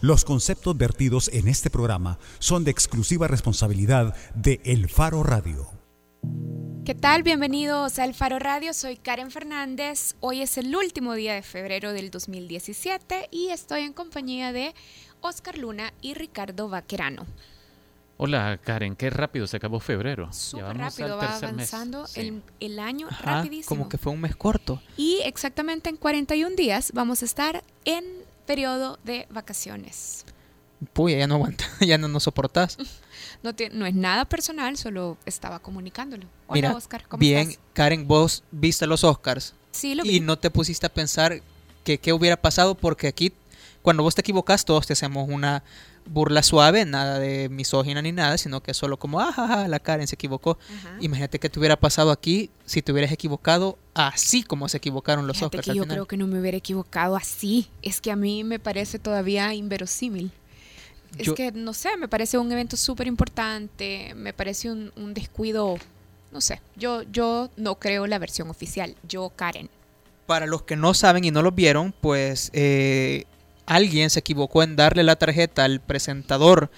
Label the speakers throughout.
Speaker 1: Los conceptos vertidos en este programa son de exclusiva responsabilidad de El Faro Radio.
Speaker 2: ¿Qué tal? Bienvenidos a El Faro Radio. Soy Karen Fernández. Hoy es el último día de febrero del 2017 y estoy en compañía de Oscar Luna y Ricardo Vaquerano.
Speaker 3: Hola Karen, qué rápido se acabó febrero.
Speaker 2: Súper rápido, va avanzando el, el, año
Speaker 4: Ajá,
Speaker 2: rapidísimo.
Speaker 4: Como que fue un mes corto.
Speaker 2: Y exactamente en 41 días vamos a estar en periodo de vacaciones.
Speaker 4: Puya, ya no aguanta, ya no nos soportás.
Speaker 2: No, te- no es nada personal, solo estaba comunicándolo. Hola
Speaker 4: Mira,
Speaker 2: Oscar, ¿cómo
Speaker 4: bien,
Speaker 2: estás?
Speaker 4: Karen, vos viste los Oscars
Speaker 2: Sí, lo
Speaker 4: y
Speaker 2: vi.
Speaker 4: no te pusiste a pensar que qué hubiera pasado porque aquí, cuando vos te equivocas, todos te hacemos una burla suave, nada de misógina ni nada, sino que solo como, ah, ja, ja, la Karen se equivocó.
Speaker 2: Ajá.
Speaker 4: Imagínate qué te hubiera pasado aquí si te hubieras equivocado así como se equivocaron los
Speaker 2: Fíjate
Speaker 4: Oscars
Speaker 2: que
Speaker 4: al
Speaker 2: yo
Speaker 4: final.
Speaker 2: creo que no me hubiera equivocado así. Es que a mí me parece todavía inverosímil. Es
Speaker 4: Yo-
Speaker 2: que, no sé, me parece un evento súper importante, me parece un, un descuido, no sé, yo, yo no creo la versión oficial, yo Karen.
Speaker 4: Para los que no saben y no lo vieron, pues eh, alguien se equivocó en darle la tarjeta al presentador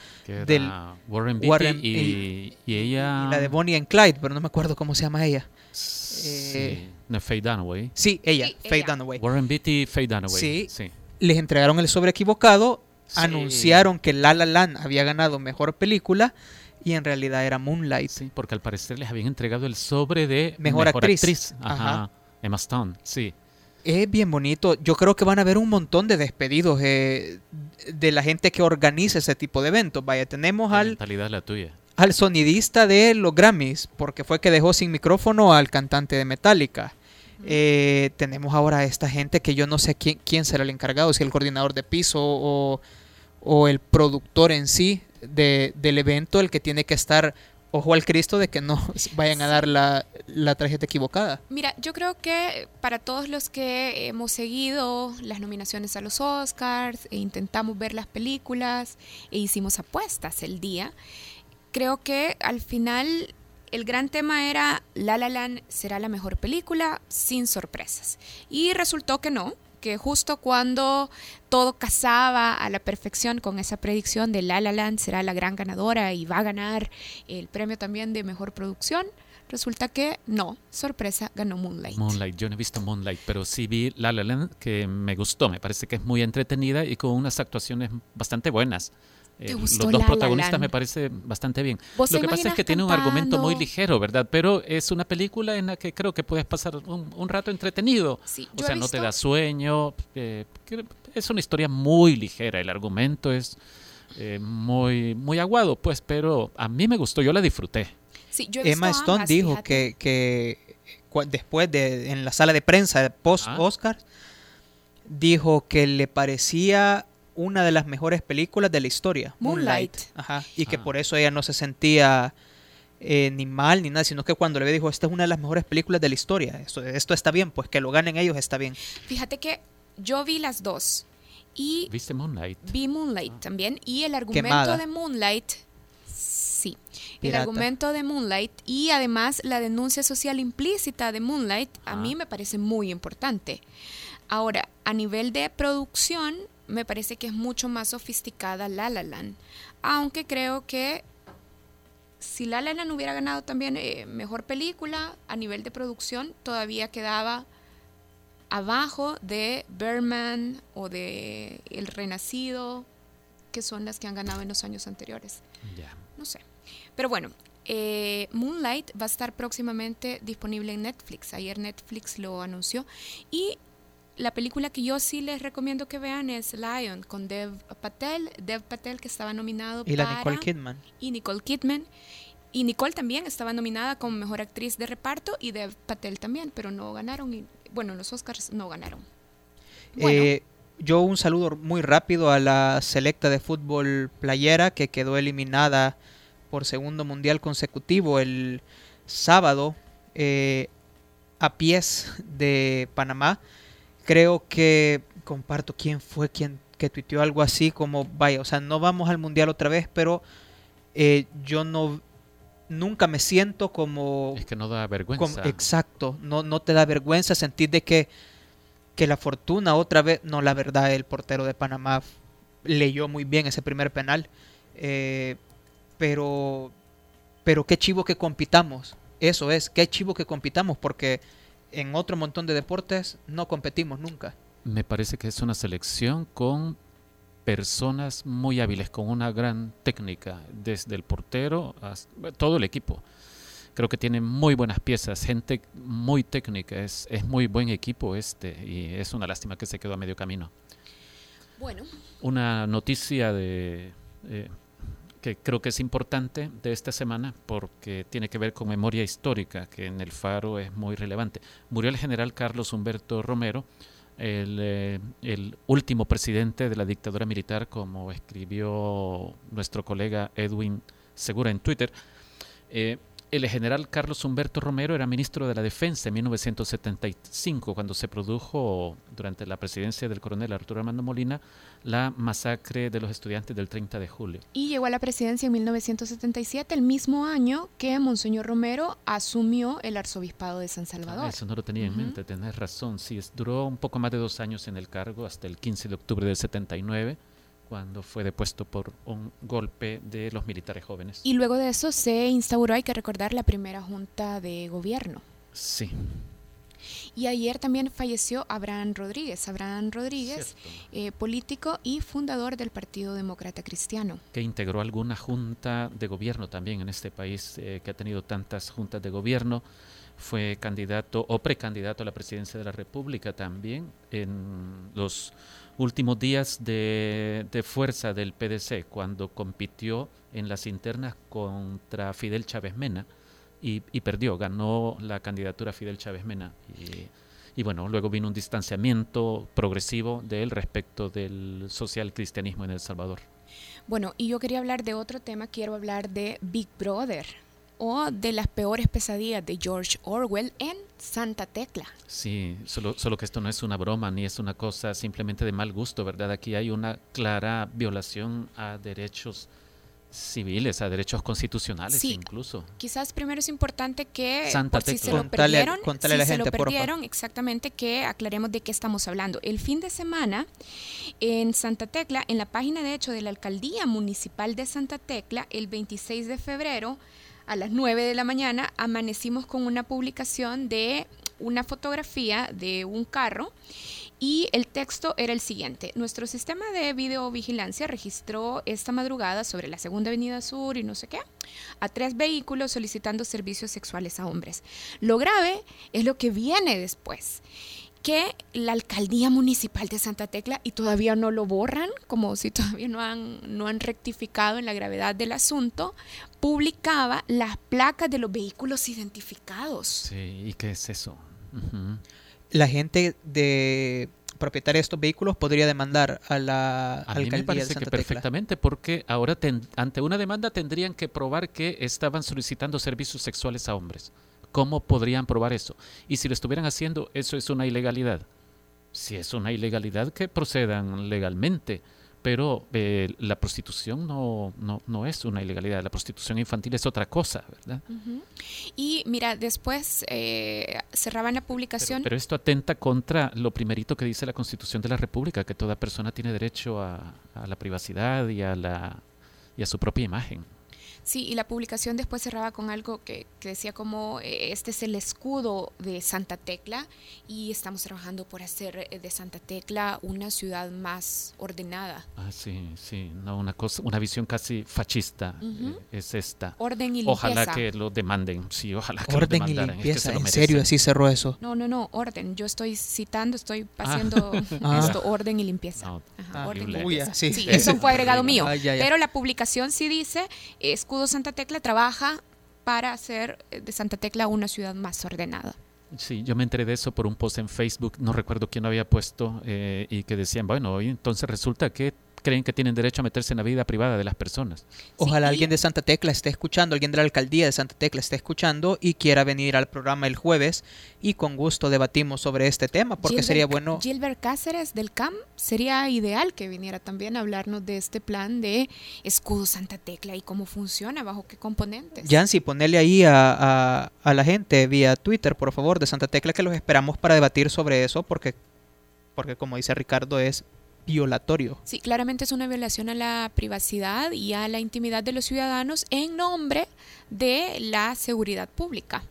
Speaker 4: del
Speaker 3: Warren Beatty
Speaker 4: Warren-
Speaker 3: y, y ella...
Speaker 4: y la de Bonnie and Clyde, pero no me acuerdo cómo se llama ella.
Speaker 3: Sí,
Speaker 4: eh,
Speaker 3: no, Faye Dunaway.
Speaker 4: Sí, ella,
Speaker 2: Sí,
Speaker 4: Faye
Speaker 2: ella.
Speaker 4: Dunaway.
Speaker 3: Warren Beatty y Faye Dunaway.
Speaker 4: Sí.
Speaker 3: sí.
Speaker 4: Les entregaron el sobre equivocado,
Speaker 3: Sí.
Speaker 4: anunciaron que La La Land había ganado mejor película y en realidad era Moonlight.
Speaker 3: Sí, porque al parecer les habían entregado el sobre de
Speaker 4: Mejor actriz.
Speaker 3: Ajá.
Speaker 4: Ajá.
Speaker 3: Emma Stone, sí.
Speaker 4: Es bien bonito. Yo creo que van a haber un montón de despedidos eh, de la gente que organiza ese tipo de eventos. Vaya, tenemos
Speaker 3: ¿Qué
Speaker 4: al,
Speaker 3: mentalidad es la tuya?
Speaker 4: al sonidista de los Grammys, porque fue que dejó sin micrófono al cantante de Metallica. Eh, tenemos ahora a esta gente que yo no sé quién, quién será el encargado, si el coordinador de piso o, o el productor en sí de- del evento, el que tiene que estar ojo al Cristo de que no vayan a dar la, la tarjeta equivocada.
Speaker 2: Mira, yo creo que para todos los que hemos seguido las nominaciones a los Oscars e intentamos ver las películas e hicimos apuestas el día, creo que al final el gran tema era La La Land será la mejor película sin sorpresas. Y resultó que no, que justo cuando todo casaba a la perfección con esa predicción de La La Land será la gran ganadora y va a ganar el premio también de mejor producción, resulta que no, sorpresa, ganó Moonlight.
Speaker 3: Moonlight, yo no he visto Moonlight, pero sí vi La La Land que me gustó, me parece que es muy entretenida y con unas actuaciones bastante buenas.
Speaker 2: ¿Te
Speaker 3: Eh, los dos
Speaker 2: La La
Speaker 3: protagonistas me parece bastante bien.
Speaker 2: ¿Vos
Speaker 3: Lo que pasa es que tiene un argumento muy ligero, ¿verdad? Pero es una película en la que creo que puedes pasar un, un rato entretenido.
Speaker 2: Sí,
Speaker 3: O sea, no te da sueño. eh, es una historia muy ligera. El argumento es eh, muy, muy aguado, pues, pero a mí me gustó. Yo la disfruté.
Speaker 2: Sí, yo he visto
Speaker 4: Emma Stone
Speaker 2: ambas,
Speaker 4: dijo
Speaker 2: fíjate.
Speaker 4: que, después de en la sala de prensa post
Speaker 3: Ah.
Speaker 4: Oscar dijo que le parecía una de las mejores películas de la historia,
Speaker 2: Moonlight.
Speaker 4: Ajá, y que
Speaker 3: Ah.
Speaker 4: por eso ella no se sentía eh, ni mal ni nada, sino que cuando le dijo, esta es una de las mejores películas de la historia, esto, esto está bien, pues que lo ganen ellos está bien.
Speaker 2: Fíjate que yo vi las dos y
Speaker 3: ¿Viste Moonlight?
Speaker 2: vi Moonlight también y el argumento
Speaker 4: Quemada.
Speaker 2: de Moonlight, sí, el argumento de Moonlight y además la denuncia social implícita de Moonlight a
Speaker 3: Ah.
Speaker 2: mí me parece muy importante. Ahora, a nivel de producción, me parece que es mucho más sofisticada La La Land, aunque creo que si La La Land hubiera ganado también eh, mejor película a nivel de producción, todavía quedaba abajo de Berman o de El Renacido, que son las que han ganado en los años anteriores.
Speaker 3: Ya.
Speaker 2: No sé. Pero bueno, eh, Moonlight va a estar próximamente disponible en Netflix. Ayer Netflix lo anunció. Y la película que yo sí les recomiendo que vean es Lion con Dev Patel. Dev Patel que estaba nominado
Speaker 4: Y la
Speaker 2: para-
Speaker 4: Nicole Kidman.
Speaker 2: y Nicole Kidman. Y Nicole también estaba nominada como mejor actriz de reparto y Dev Patel también, pero no ganaron. Y, bueno, los Oscars no ganaron. Bueno,
Speaker 4: Eh, yo un saludo muy rápido a la selecta de fútbol playera que quedó eliminada por segundo mundial consecutivo el sábado eh, a pies de Panamá. Creo que comparto quién fue quien que tuiteó algo así como, vaya, o sea, no vamos al mundial otra vez, pero eh, yo no nunca me siento como
Speaker 3: Es que no da vergüenza.
Speaker 4: exacto, no, no te da vergüenza sentir de que, que la fortuna otra vez, no, la verdad, el portero de Panamá leyó muy bien ese primer penal. Eh, pero, pero qué chivo que compitamos. Eso es, qué chivo que compitamos, porque en otro montón de deportes no competimos nunca.
Speaker 3: Me parece que es una selección con personas muy hábiles, con una gran técnica, desde el portero hasta todo el equipo. Creo que tiene muy buenas piezas, gente muy técnica, es, es muy buen equipo este y es una lástima que se quedó a medio camino.
Speaker 2: Bueno.
Speaker 3: Una noticia de, eh, que creo que es importante de esta semana porque tiene que ver con memoria histórica, que en el Faro es muy relevante. Murió el general Carlos Humberto Romero, el, eh, el, último presidente de la dictadura militar, como escribió nuestro colega Edwin Segura en Twitter. Eh, el general Carlos Humberto Romero era ministro de la Defensa en 1975, cuando se produjo, durante la presidencia del coronel Arturo Armando Molina, la masacre de los estudiantes del 30 de julio.
Speaker 2: Y llegó a la presidencia en 1977, el mismo año que Monseñor Romero asumió el arzobispado de San Salvador.
Speaker 3: Ah, eso no lo tenía en mente, tenés razón. Sí, es, duró un poco más de dos años en el cargo, hasta el 15 de octubre del 79 cuando fue depuesto por un golpe de los militares jóvenes.
Speaker 2: Y luego de eso se instauró, hay que recordar, la primera junta de gobierno.
Speaker 3: Sí.
Speaker 2: Y ayer también falleció Abraham Rodríguez. Abraham Rodríguez, eh, político y fundador del Partido Demócrata Cristiano.
Speaker 3: Que integró alguna junta de gobierno también en este país, eh, que ha tenido tantas juntas de gobierno. Fue candidato o precandidato a la presidencia de la República también en los últimos días de, fuerza del PDC cuando compitió en las internas contra Fidel Chávez Mena y, perdió, ganó la candidatura Fidel Chávez Mena. Y, bueno, luego vino un distanciamiento progresivo de él respecto del social cristianismo en El Salvador.
Speaker 2: Bueno, y yo quería hablar de otro tema, quiero hablar de Big Brother o de las peores pesadillas de George Orwell en Santa Tecla.
Speaker 3: Sí, solo, solo que esto no es una broma ni es una cosa simplemente de mal gusto, ¿verdad? Aquí hay una clara violación a derechos civiles, a derechos constitucionales incluso.
Speaker 2: Quizás primero es importante que
Speaker 3: Santa
Speaker 2: si se lo perdieron, si se lo perdieron, exactamente que aclaremos de qué estamos hablando. El fin de semana en Santa Tecla, en la página de hecho de la Alcaldía Municipal de Santa Tecla, el 26 de febrero, a las 9 de la mañana amanecimos con una publicación de una fotografía de un carro y el texto era el siguiente. Nuestro sistema de videovigilancia registró esta madrugada sobre la Segunda Avenida Sur y no sé qué a tres vehículos solicitando servicios sexuales a hombres. Lo grave es lo que viene después que la alcaldía municipal de Santa Tecla, y todavía no lo borran, como si todavía no han, no han rectificado en la gravedad del asunto, publicaba las placas de los vehículos identificados.
Speaker 3: Sí, ¿y qué es eso?
Speaker 4: La gente de propietaria de estos vehículos podría demandar a la
Speaker 3: a alcaldía mí me parece que perfectamente porque ahora ante una demanda tendrían que probar que estaban solicitando servicios sexuales a hombres. ¿Cómo podrían probar eso? Y si lo estuvieran haciendo, eso es una ilegalidad. Si es una ilegalidad, que procedan legalmente. Pero eh, la prostitución no, no, no, es una ilegalidad, la prostitución infantil es otra cosa, ¿verdad?
Speaker 2: Y mira, después eh, cerraban la publicación.
Speaker 3: Pero, esto atenta contra lo primerito que dice la Constitución de la República, que toda persona tiene derecho a, a la privacidad y a, la, y a su propia imagen.
Speaker 2: Sí, y la publicación después cerraba con algo que, decía como eh, este es el escudo de Santa Tecla y estamos trabajando por hacer eh, de Santa Tecla una ciudad más ordenada.
Speaker 3: Ah, sí, sí, no, una cosa, una visión casi fascista eh, es esta.
Speaker 2: Orden y limpieza.
Speaker 3: Ojalá que lo demanden, sí, ojalá que
Speaker 4: orden
Speaker 3: lo
Speaker 4: demandaran. Y limpieza, ¿en serio así cerró eso?
Speaker 2: No, no, no, orden. Yo estoy citando, estoy haciendo ah. esto, orden y limpieza.
Speaker 3: Ah, orden y
Speaker 2: limpieza. sí. eso fue agregado mío. Ah, Pero la publicación sí dice escudo Santa Tecla trabaja para hacer eh, de Santa Tecla una ciudad más ordenada.
Speaker 3: Sí, yo me enteré de eso por un post en Facebook, no recuerdo quién lo había puesto, eh, y que decían, bueno, entonces resulta que creen que tienen derecho a meterse en la vida privada de las personas.
Speaker 4: Ojalá alguien de Santa Tecla esté escuchando, alguien de la alcaldía de Santa Tecla esté escuchando y quiera venir al programa el jueves y con gusto debatimos sobre este tema porque sería bueno...
Speaker 2: Gilbert Cáceres del CAM sería ideal que viniera también a hablarnos de este plan de escudo Santa Tecla y cómo funciona, bajo qué componentes.
Speaker 4: Yancy, ponele ahí a, a la gente vía Twitter, por favor, de Santa Tecla que los esperamos para debatir sobre eso porque, porque como dice Ricardo es violatorio.
Speaker 2: Sí, claramente es una violación a la privacidad y a la intimidad de los ciudadanos en nombre de la seguridad pública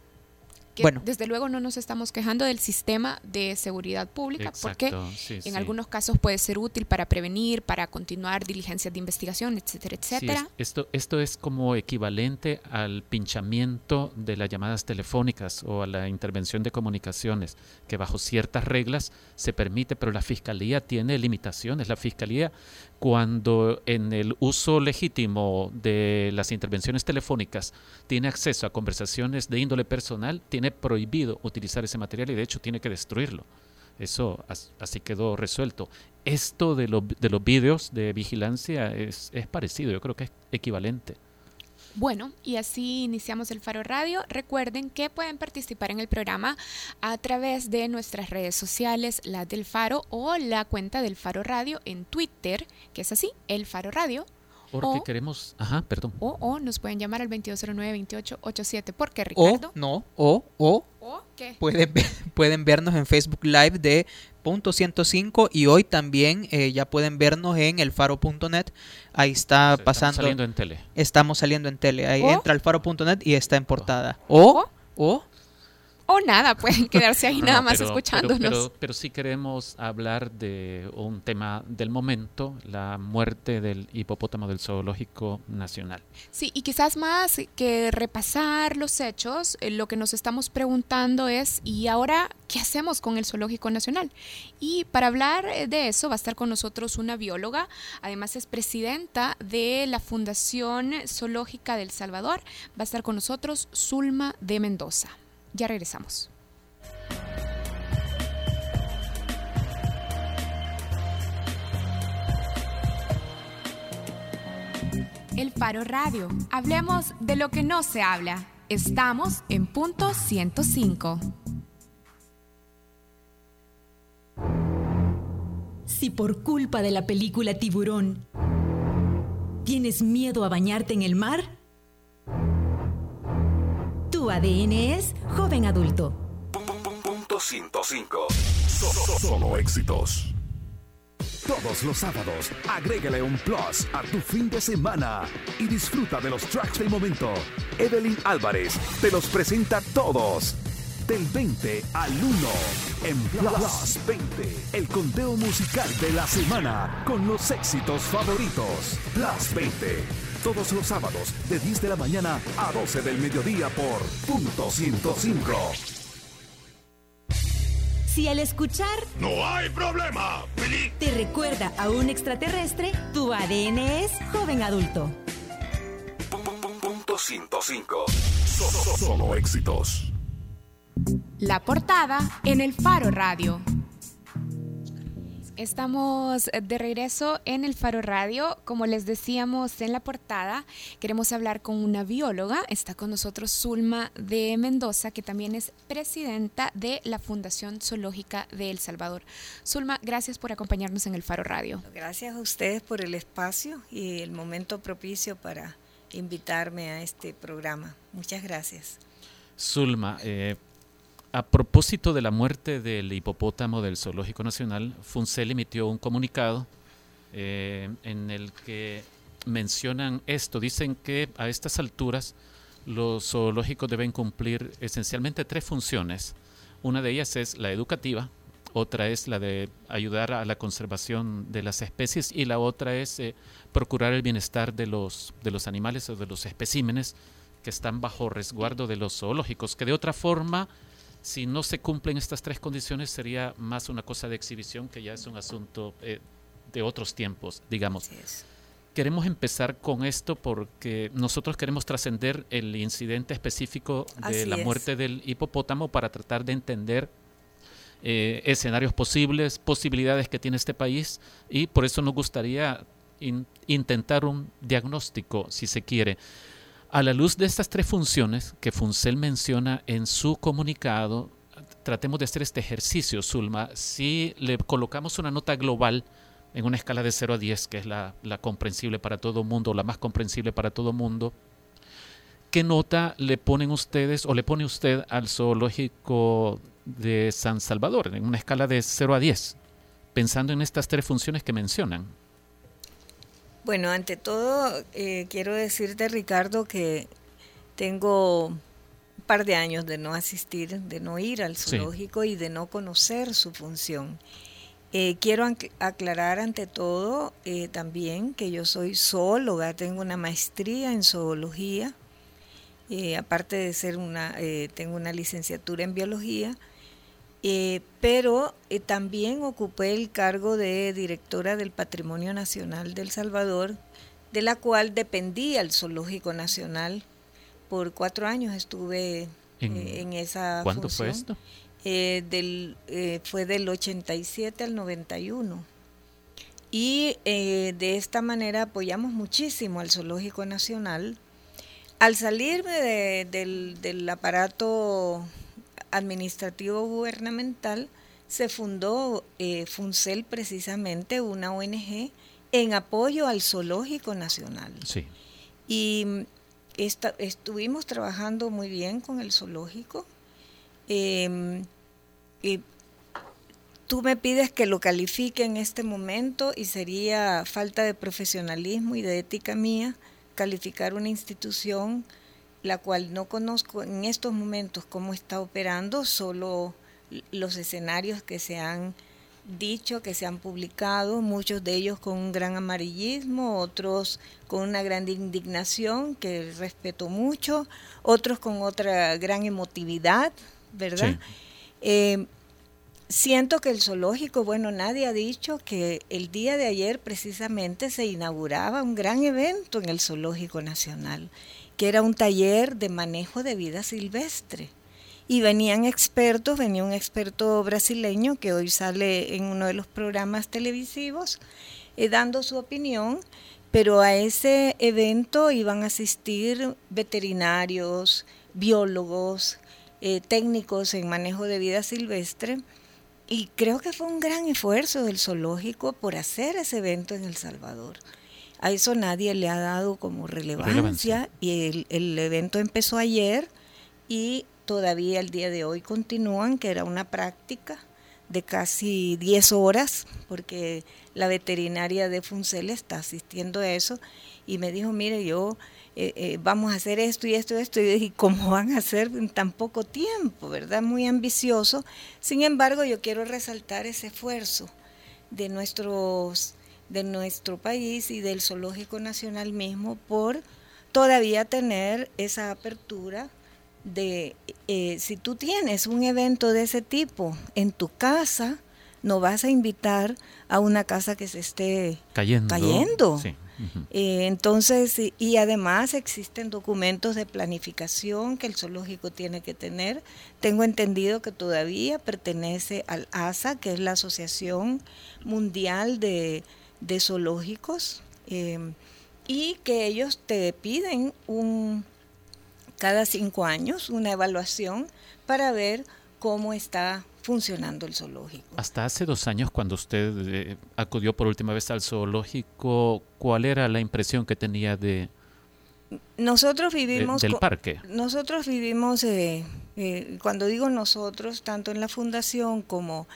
Speaker 2: bueno. desde luego no nos estamos quejando del sistema de seguridad pública porque en algunos casos puede ser útil para prevenir, para continuar diligencias de investigación, etcétera, etcétera.
Speaker 3: esto, esto es como equivalente al pinchamiento de las llamadas telefónicas o a la intervención de comunicaciones, que bajo ciertas reglas se permite, pero la fiscalía tiene limitaciones. La fiscalía cuando en el uso legítimo de las intervenciones telefónicas tiene acceso a conversaciones de índole personal, tiene prohibido utilizar ese material y de hecho tiene que destruirlo. Eso así quedó resuelto. Esto de, de los vídeos de vigilancia es, es parecido, yo creo que es equivalente.
Speaker 2: Bueno, y así iniciamos el Faro Radio. Recuerden que pueden participar en el programa a través de nuestras redes sociales, la del Faro o la cuenta del Faro Radio en Twitter, que es así, el Faro Radio.
Speaker 3: Porque queremos, ajá, perdón.
Speaker 2: O, nos pueden llamar al 2209-2887. ¿Por qué, Ricardo?
Speaker 4: O, no, o, o. ¿O qué? Pueden, pueden vernos en Facebook Live de Punto 105 y hoy también eh, ya pueden vernos en elfaro.net. Ahí está pasando. Estamos
Speaker 3: saliendo en tele.
Speaker 4: Estamos saliendo en tele. Ahí entra elfaro.net y está en portada. O, o,
Speaker 2: o nada, pueden quedarse ahí nada más escuchándonos.
Speaker 3: Pero, sí queremos hablar de un tema del momento, la muerte del hipopótamo del Zoológico Nacional.
Speaker 2: Sí, y quizás más que repasar los hechos, eh, lo que nos estamos preguntando es, ¿y ahora qué hacemos con el Zoológico Nacional? Y para hablar eh, de eso va a estar con nosotros una bióloga, además es presidenta de la Fundación Zoológica del Salvador, va a estar con nosotros Zulma de Mendoza. Ya regresamos. El Faro Radio. Hablemos de lo que no se habla. Estamos en punto 105.
Speaker 5: Si por culpa de la película Tiburón tienes miedo a bañarte en el mar, ADN es joven adulto.
Speaker 6: Punto 105. solo éxitos. Todos los sábados, agrégale un plus a tu fin de semana y disfruta de los tracks del momento. Evelyn Álvarez te los presenta todos. Del 20 al 1 en Plus 20, el conteo musical de la semana con los éxitos favoritos. Plus 20 todos los sábados de 10 de la mañana a 12 del mediodía por punto 105.
Speaker 5: Si al escuchar
Speaker 6: No hay problema,
Speaker 5: te recuerda a un extraterrestre, tu ADN es joven adulto.
Speaker 6: Punto 105. solo éxitos.
Speaker 2: La portada en el Faro Radio. Estamos de regreso en el Faro Radio. Como les decíamos en la portada, queremos hablar con una bióloga. Está con nosotros Zulma de Mendoza, que también es presidenta de la Fundación Zoológica de El Salvador. Zulma, gracias por acompañarnos en el Faro Radio.
Speaker 7: Gracias a ustedes por el espacio y el momento propicio para invitarme a este programa. Muchas gracias.
Speaker 3: Zulma, eh, a propósito de la muerte del hipopótamo del Zoológico Nacional, FUNCEL emitió un comunicado eh, en el que mencionan esto. Dicen que a estas alturas los zoológicos deben cumplir esencialmente tres funciones. Una de ellas es la educativa, otra es la de ayudar a la conservación de las especies y la otra es eh, procurar el bienestar de los, de los animales o de los especímenes que están bajo resguardo de los zoológicos, que de otra forma si no se cumplen estas tres condiciones sería más una cosa de exhibición que ya es un asunto eh, de otros tiempos, digamos. Queremos empezar con esto porque nosotros queremos trascender el incidente específico de la muerte del hipopótamo para tratar de entender eh, escenarios posibles, posibilidades que tiene este país y por eso nos gustaría intentar un diagnóstico, si se quiere. A la luz de estas tres funciones que Funcel menciona en su comunicado, tratemos de hacer este ejercicio, Zulma. Si le colocamos una nota global en una escala de 0 a 10, que es la, comprensible para todo mundo, la más comprensible para todo mundo, ¿qué nota le ponen ustedes o le pone usted al zoológico de San Salvador en una escala de 0 a 10? pensando en estas tres funciones que mencionan?
Speaker 7: Bueno, ante todo, eh, quiero decirte, Ricardo, que tengo un par de años de no asistir, de no ir al zoológico y de no conocer su función. Eh, quiero aclarar ante todo eh, también que yo soy zoóloga, tengo una maestría en zoología, aparte de ser una, tengo una licenciatura en biología eh, pero eh, también ocupé el cargo de directora del Patrimonio Nacional del Salvador, de la cual dependía el Zoológico Nacional. Por cuatro años estuve en, eh, esa
Speaker 3: ¿Cuándo fue esto?
Speaker 7: del, fue del 87 al 91. Y de esta manera apoyamos muchísimo al Zoológico Nacional. Al salirme del, del aparato administrativo gubernamental se fundó eh, FUNCEL precisamente, una ONG, en apoyo al Zoológico Nacional.
Speaker 3: Sí.
Speaker 7: Y mm, estuvimos trabajando muy bien con el zoológico. Em, y tú me pides que lo califique en este momento y sería falta de profesionalismo y de ética mía calificar una institución la cual no conozco en estos momentos cómo está operando, solo los escenarios que se han dicho, que se han publicado, muchos de ellos con un gran amarillismo, otros con una gran indignación, que respeto mucho, otros con otra gran emotividad, ¿verdad? Eh, siento que el zoológico, bueno, nadie ha dicho que el día de ayer precisamente se inauguraba un gran evento en el Zoológico Nacional que era un taller de manejo de vida silvestre. Y venían expertos, venía un experto brasileño que hoy sale en uno de los programas televisivos eh, dando su opinión, pero a ese evento iban a asistir veterinarios, biólogos, eh, técnicos en manejo de vida silvestre. Y creo que fue un gran esfuerzo del zoológico por hacer ese evento en El Salvador. A eso nadie le ha dado como relevancia, y el, evento empezó ayer y todavía el día de hoy continúan, que era una práctica de casi 10 horas, porque la veterinaria de Funcel está asistiendo a eso, y me dijo, mire, yo eh, eh, vamos a hacer esto y esto y esto, y dije, ¿cómo van a hacer en tan poco tiempo? ¿Verdad? Muy ambicioso. Sin embargo, yo quiero resaltar ese esfuerzo de nuestros de nuestro país y del Zoológico Nacional mismo por todavía tener esa apertura de eh, si tú tienes un evento de ese tipo en tu casa, no vas a invitar a una casa que se esté
Speaker 3: cayendo.
Speaker 7: Eh, entonces, y además existen documentos de planificación que el zoológico tiene que tener. Tengo entendido que todavía pertenece al ASA, que es la Asociación Mundial de de zoológicos em, y que ellos te piden un, cada cinco años una evaluación para ver cómo está funcionando el zoológico.
Speaker 3: Hasta hace dos años, cuando usted eh, acudió por última vez al zoológico, ¿cuál era la impresión que tenía de
Speaker 7: nosotros vivimos
Speaker 3: del parque?
Speaker 7: Nosotros vivimos, eh, eh, cuando digo nosotros, tanto en la fundación como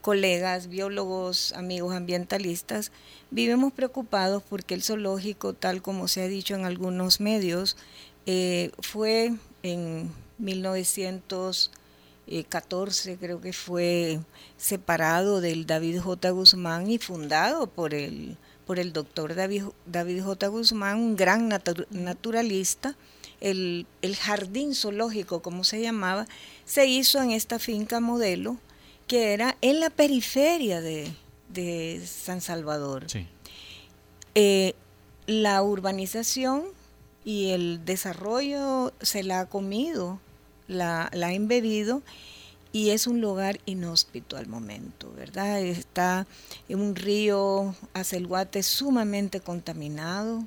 Speaker 7: colegas, biólogos, amigos ambientalistas, vivimos preocupados porque el zoológico, tal como se ha dicho en algunos medios, eh, fue en 1914, creo que fue separado del David J. Guzmán y fundado por el, por el doctor David, David J. Guzmán, un gran naturalista. El, el jardín zoológico, como se llamaba, se hizo en esta finca modelo que era en la periferia de, San Salvador. Eh, la urbanización y el desarrollo se la ha comido, la, la ha embebido y es un lugar inhóspito al momento, ¿verdad? Está en un río Acelguate sumamente contaminado,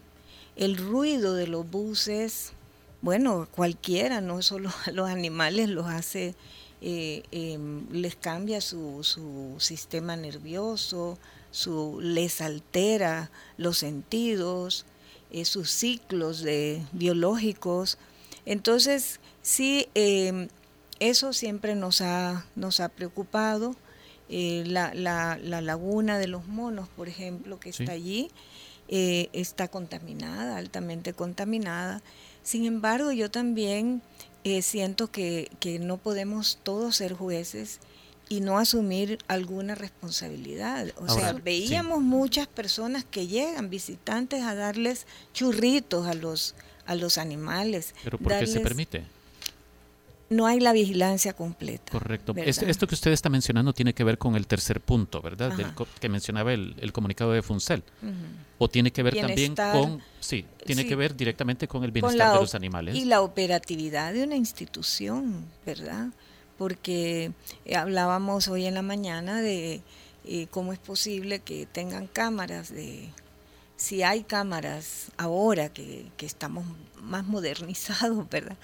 Speaker 7: el ruido de los buses, bueno, cualquiera, no solo a los animales los hace eh, em, les cambia su, su sistema nervioso, su, les altera los sentidos, eh, sus ciclos de, biológicos. Entonces, sí, em, eso siempre nos ha, nos ha preocupado. Eh, la, la, la, laguna de los monos, por ejemplo, que está allí, está contaminada, altamente contaminada. Sin embargo, yo también eh, siento que, que, no podemos todos ser jueces y no asumir alguna responsabilidad. O sea, veíamos muchas personas que llegan, visitantes, a darles churritos a los, a los animales.
Speaker 3: ¿Pero por qué se permite?
Speaker 7: No hay la vigilancia completa.
Speaker 3: Correcto. Esto, que usted está mencionando tiene que ver con el tercer punto, ¿verdad? que mencionaba el, comunicado de Funcel. O tiene que ver también con, sí, tiene que ver directamente con el bienestar de los animales.
Speaker 7: Y la operatividad de una institución, ¿verdad? Porque eh, hablábamos hoy en la mañana de eh, cómo es posible que tengan cámaras de si hay cámaras ahora que, que estamos más modernizados, ¿verdad?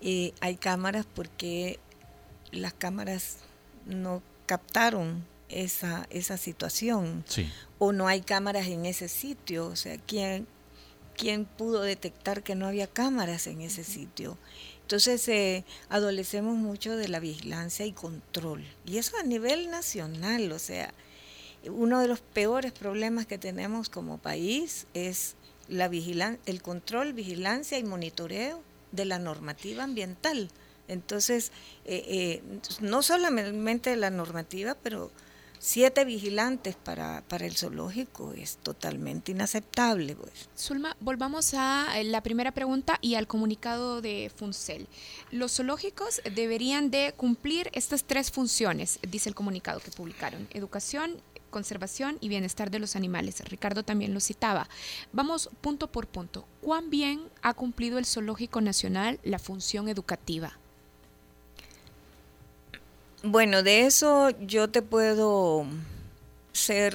Speaker 7: Eh, hay cámaras porque las cámaras no captaron esa, esa situación o no hay cámaras en ese sitio. O sea, ¿quién, ¿quién pudo detectar que no había cámaras en ese sitio? Entonces, eh, adolecemos mucho de la vigilancia y control. Y eso a nivel nacional, o sea, uno de los peores problemas que tenemos como país es la vigilancia, el control, vigilancia y monitoreo de la normativa ambiental. Entonces, eh, eh, no solamente la normativa, pero siete vigilantes para, para el zoológico es totalmente inaceptable. Pues.
Speaker 2: Zulma, volvamos a eh, la primera pregunta y al comunicado de FUNCEL. Los zoológicos deberían de cumplir estas tres funciones, dice el comunicado que publicaron, educación, conservación y bienestar de los animales. Ricardo también lo citaba. Vamos punto por punto. ¿Cuán bien ha cumplido el Zoológico Nacional la función educativa?
Speaker 7: Bueno, de eso yo te puedo ser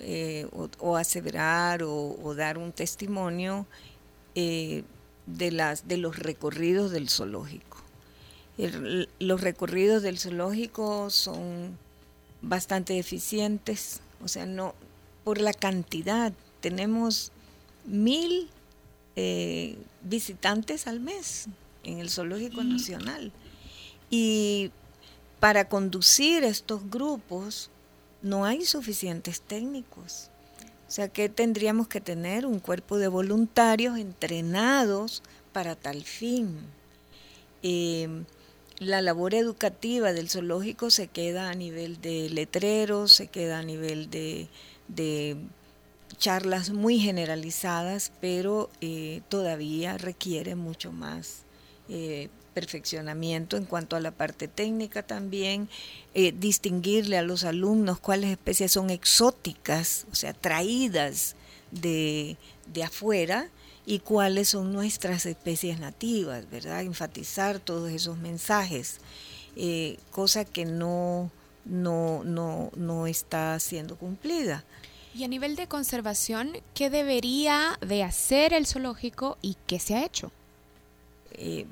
Speaker 7: eh, o, aseverar o, dar un testimonio eh, de, las, de los recorridos del zoológico. los recorridos del zoológico son bastante eficientes, o sea, no por la cantidad, tenemos mil eh, visitantes al mes en el Zoológico Nacional. Y para conducir estos grupos no hay suficientes técnicos. O sea que tendríamos que tener un cuerpo de voluntarios entrenados para tal fin. Eh, la labor educativa del zoológico se queda a nivel de letreros, se queda a nivel de, charlas muy generalizadas, pero eh, todavía requiere mucho más eh, perfeccionamiento en cuanto a la parte técnica también, eh, distinguirle a los alumnos cuáles especies son exóticas, o sea, traídas de, de afuera, y cuáles son nuestras especies nativas, ¿verdad? Enfatizar todos esos mensajes, eh, cosa que no, no, no, no está siendo cumplida.
Speaker 2: Y a nivel de conservación, ¿qué debería de hacer el zoológico y qué se ha hecho?
Speaker 7: Eh,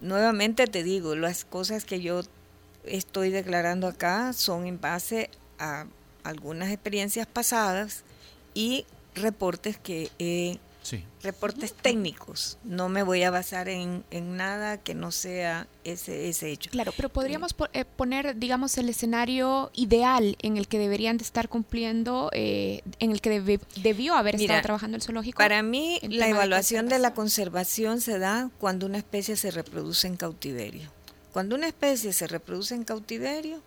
Speaker 7: nuevamente te digo, las cosas que yo estoy declarando acá son en base a algunas experiencias pasadas y reportes que he reportes técnicos. No me voy a basar en, nada que no sea ese, ese hecho.
Speaker 2: Claro, pero podríamos eh, poner, digamos, el escenario ideal en el que deberían de estar cumpliendo, eh, en el que debió haber estado trabajando el zoológico.
Speaker 7: Para mí, la evaluación de, de la conservación se da cuando una especie se reproduce en cautiverio. Cuando una especie se reproduce en cautiverio,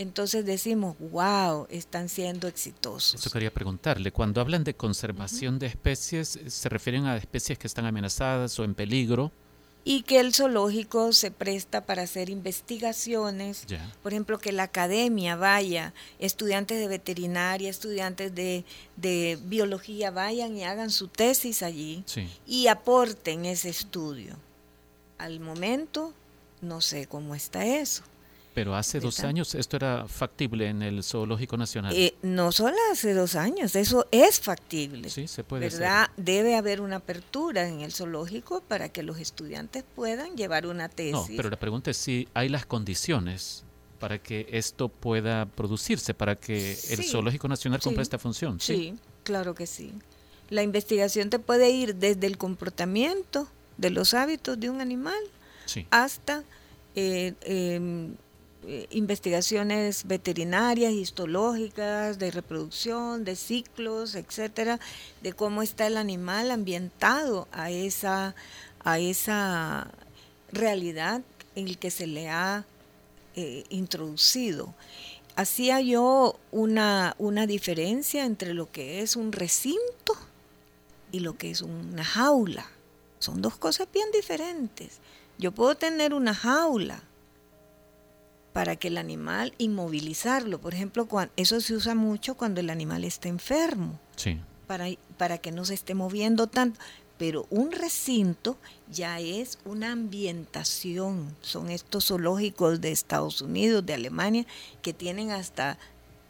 Speaker 7: entonces decimos, wow, están siendo exitosos.
Speaker 3: Eso quería preguntarle, cuando hablan de conservación de especies, ¿se refieren a especies que están amenazadas o en peligro?
Speaker 7: Y que el zoológico se presta para hacer investigaciones, por ejemplo, que la academia vaya, estudiantes de veterinaria, estudiantes de, biología vayan y hagan su tesis allí y aporten ese estudio. Al momento, no sé cómo está eso.
Speaker 3: Pero hace dos años esto era factible en el Zoológico Nacional.
Speaker 7: Eh, no solo hace dos años, eso es factible.
Speaker 3: Sí, se puede
Speaker 7: ¿verdad? Debe haber una apertura en el zoológico para que los estudiantes puedan llevar una tesis. No,
Speaker 3: pero la pregunta es si hay las condiciones para que esto pueda producirse, para que el Zoológico Nacional cumpla esta función.
Speaker 7: ¿sí? ¿sí? claro que sí. La investigación te puede ir desde el comportamiento de los hábitos de un animal hasta... Eh, em, eh, investigaciones veterinarias, histológicas, de reproducción, de ciclos, etcétera, de cómo está el animal ambientado a esa, a esa realidad en el que se le ha eh, introducido. Hacía yo una, una diferencia entre lo que es un recinto y lo que es una jaula. Son dos cosas bien diferentes. Yo puedo tener una jaula para que el animal inmovilizarlo. Por ejemplo, eso se usa mucho cuando el animal está enfermo.
Speaker 3: Sí.
Speaker 7: Para, para que no se esté moviendo tanto. Pero un recinto ya es una ambientación. Son estos zoológicos de Estados Unidos, de Alemania, que tienen hasta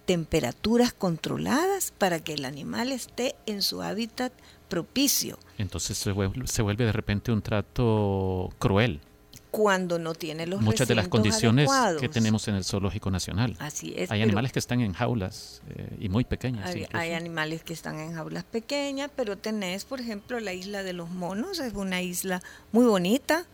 Speaker 7: temperaturas controladas para que el animal esté en su hábitat propicio.
Speaker 3: Entonces se vuelve, se vuelve de repente un trato cruel
Speaker 7: cuando no tiene los
Speaker 3: muchas de las condiciones que tenemos en el zoológico nacional.
Speaker 7: Así es.
Speaker 3: Hay animales que están en jaulas eh, y muy pequeñas.
Speaker 7: Hay, hay, animales que están en jaulas pequeñas, pero tenés, por ejemplo, la isla de los monos, es una isla muy bonita,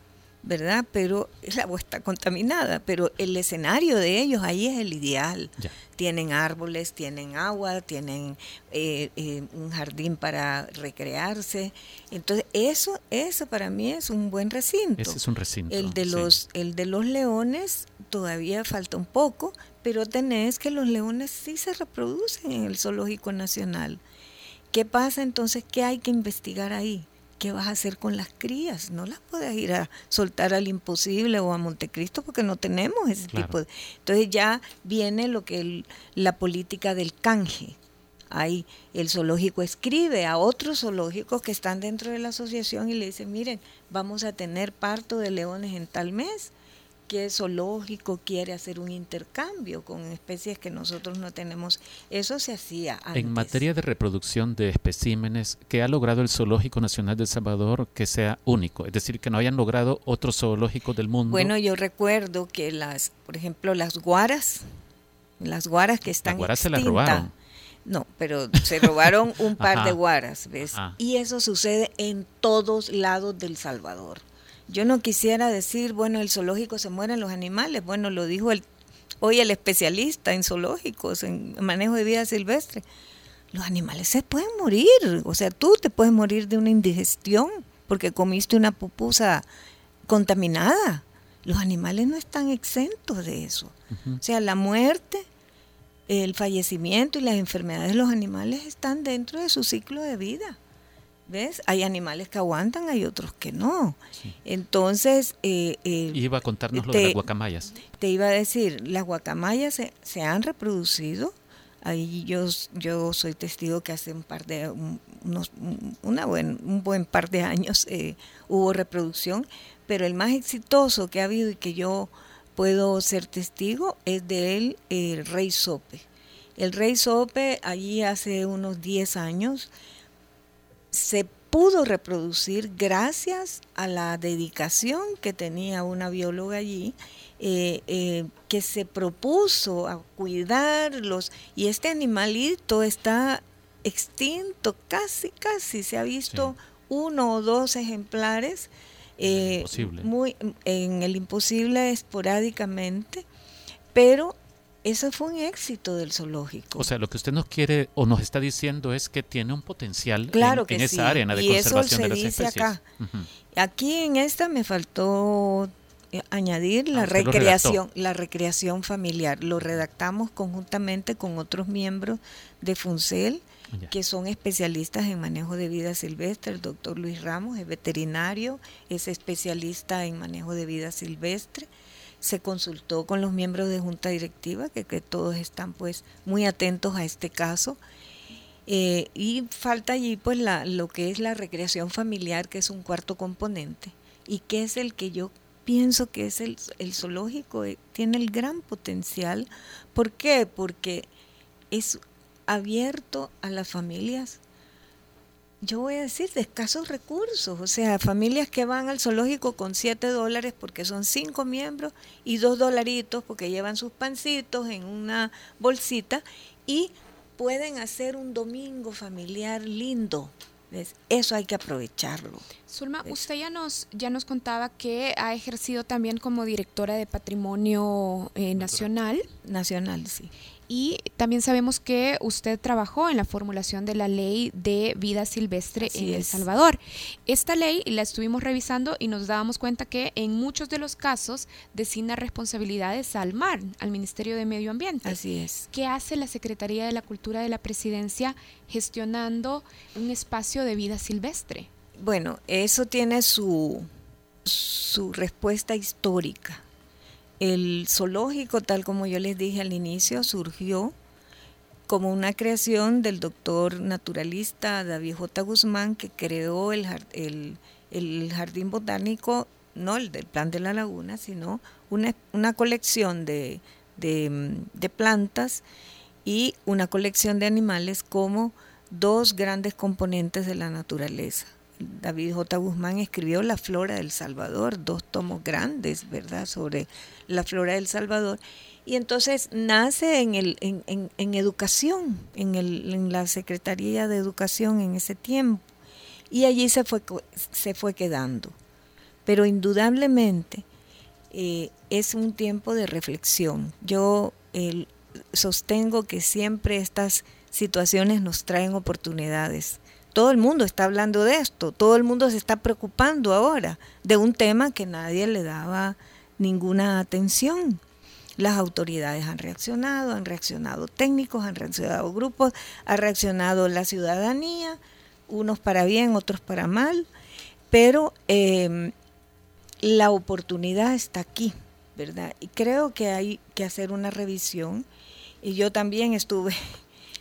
Speaker 7: ¿verdad? Pero el agua está contaminada, pero el escenario de ellos ahí es el ideal. Tienen árboles, tienen agua, tienen eh, eh, un jardín para recrearse. Entonces, eso, eso para mí es un buen recinto.
Speaker 3: Ese es un recinto.
Speaker 7: El de, los, el de los leones todavía falta un poco, pero tenés que los leones sí se reproducen en el Zoológico Nacional. ¿Qué pasa entonces? ¿Qué hay que investigar ahí? ¿Qué vas a hacer con las crías? No las puedes ir a soltar al imposible o a Montecristo porque no tenemos ese tipo de... Entonces ya viene lo que la política del canje. Ahí el zoológico escribe a otros zoológicos que están dentro de la asociación y le dice, miren, vamos a tener parto de leones en tal mes qué zoológico quiere hacer un intercambio con especies que nosotros no tenemos. Eso se hacía antes.
Speaker 3: En materia de reproducción de especímenes, ¿qué ha logrado el Zoológico Nacional de El Salvador que sea único? Es decir, que no hayan logrado otros zoológicos del mundo.
Speaker 7: Bueno, yo recuerdo que las, por ejemplo, las guaras, las guaras que están
Speaker 3: las guaras se las robaron.
Speaker 7: No, pero se robaron un par de guaras, ¿ves? Y eso sucede en todos lados del Salvador. Yo no quisiera decir, bueno, el zoológico se mueren los animales. Bueno, lo dijo el, hoy el especialista en zoológicos, en manejo de vida silvestre. Los animales se pueden morir. O sea, tú te puedes morir de una indigestión porque comiste una pupusa contaminada. Los animales no están exentos de eso. O sea, la muerte, el fallecimiento y las enfermedades de los animales están dentro de su ciclo de vida. ¿Ves? Hay animales que aguantan, hay otros que no. Entonces... Eh, eh,
Speaker 3: iba a contarnos lo de las guacamayas.
Speaker 7: Te iba a decir, las guacamayas se, se, han reproducido. Ahí yo, yo soy testigo que hace un par de, unos, una buen, un buen par de años eh, hubo reproducción, pero el más exitoso que ha habido y que yo puedo ser testigo es de él, el rey Sope. El rey Sope allí hace unos 10 años se pudo reproducir gracias a la dedicación que tenía una bióloga allí, eh, eh, que se propuso a cuidarlos y este animalito está extinto, casi, casi, se ha visto uno o dos ejemplares.
Speaker 3: Eh,
Speaker 7: muy en el imposible esporádicamente, pero eso fue un éxito del zoológico.
Speaker 3: O sea, lo que usted nos quiere o nos está diciendo es que tiene un potencial
Speaker 7: claro
Speaker 3: en,
Speaker 7: que
Speaker 3: esa área de conservación de las especies.
Speaker 7: Acá. Aquí en esta me faltó eh, añadir la ah, recreación, la recreación familiar. Lo redactamos conjuntamente con otros miembros de FUNCEL, que son especialistas en manejo de vida silvestre. El doctor Luis Ramos es veterinario, es especialista en manejo de vida silvestre se consultó con los miembros de junta directiva, que, todos están pues muy atentos a este caso. Eh, y falta allí pues la, lo que es la recreación familiar, que es un cuarto componente, y que es el que yo pienso que es el, el zoológico, eh, tiene el gran potencial. ¿Por qué? Porque es abierto a las familias yo voy a decir, de escasos recursos, o sea, familias que van al zoológico con 7 dólares porque son 5 miembros y 2 dolaritos porque llevan sus pancitos en una bolsita y pueden hacer un domingo familiar lindo, Eso hay que aprovecharlo.
Speaker 2: Zulma, usted ya nos, ya nos contaba que ha ejercido también como directora de Patrimonio eh, Nacional.
Speaker 7: Nacional, sí.
Speaker 2: Y también sabemos que usted trabajó en la formulación de la ley de vida silvestre en El Salvador. Esta ley la estuvimos revisando y nos dábamos cuenta que en muchos de los casos designa responsabilidades al MAR, al Ministerio de Medio Ambiente.
Speaker 7: Así es.
Speaker 2: ¿Qué hace la Secretaría de la Cultura de la Presidencia gestionando un espacio de vida silvestre?
Speaker 7: Bueno, eso tiene su, su respuesta histórica el zoológico, tal como yo les dije al inicio, surgió como una creación del doctor naturalista David J. Guzmán, que creó el, jardín botánico, no el del plan de la laguna, sino una, colección de, de plantas y una colección de animales como dos grandes componentes de la naturaleza. David J. Guzmán escribió La Flora del Salvador, dos tomos grandes, ¿verdad?, sobre la flora del Salvador. Y entonces nace en, el, en, educación, en, el, la Secretaría de Educación en ese tiempo. Y allí se fue, se fue quedando. Pero indudablemente eh, es un tiempo de reflexión. Yo sostengo que siempre estas situaciones nos traen oportunidades todo el mundo está hablando de esto, todo el mundo se está preocupando ahora de un tema que nadie le daba ninguna atención. Las autoridades han reaccionado, han reaccionado técnicos, han reaccionado grupos, ha reaccionado la ciudadanía, unos para bien, otros para mal, pero em, la oportunidad está aquí, ¿verdad? Y creo que hay que hacer una revisión. Y yo también estuve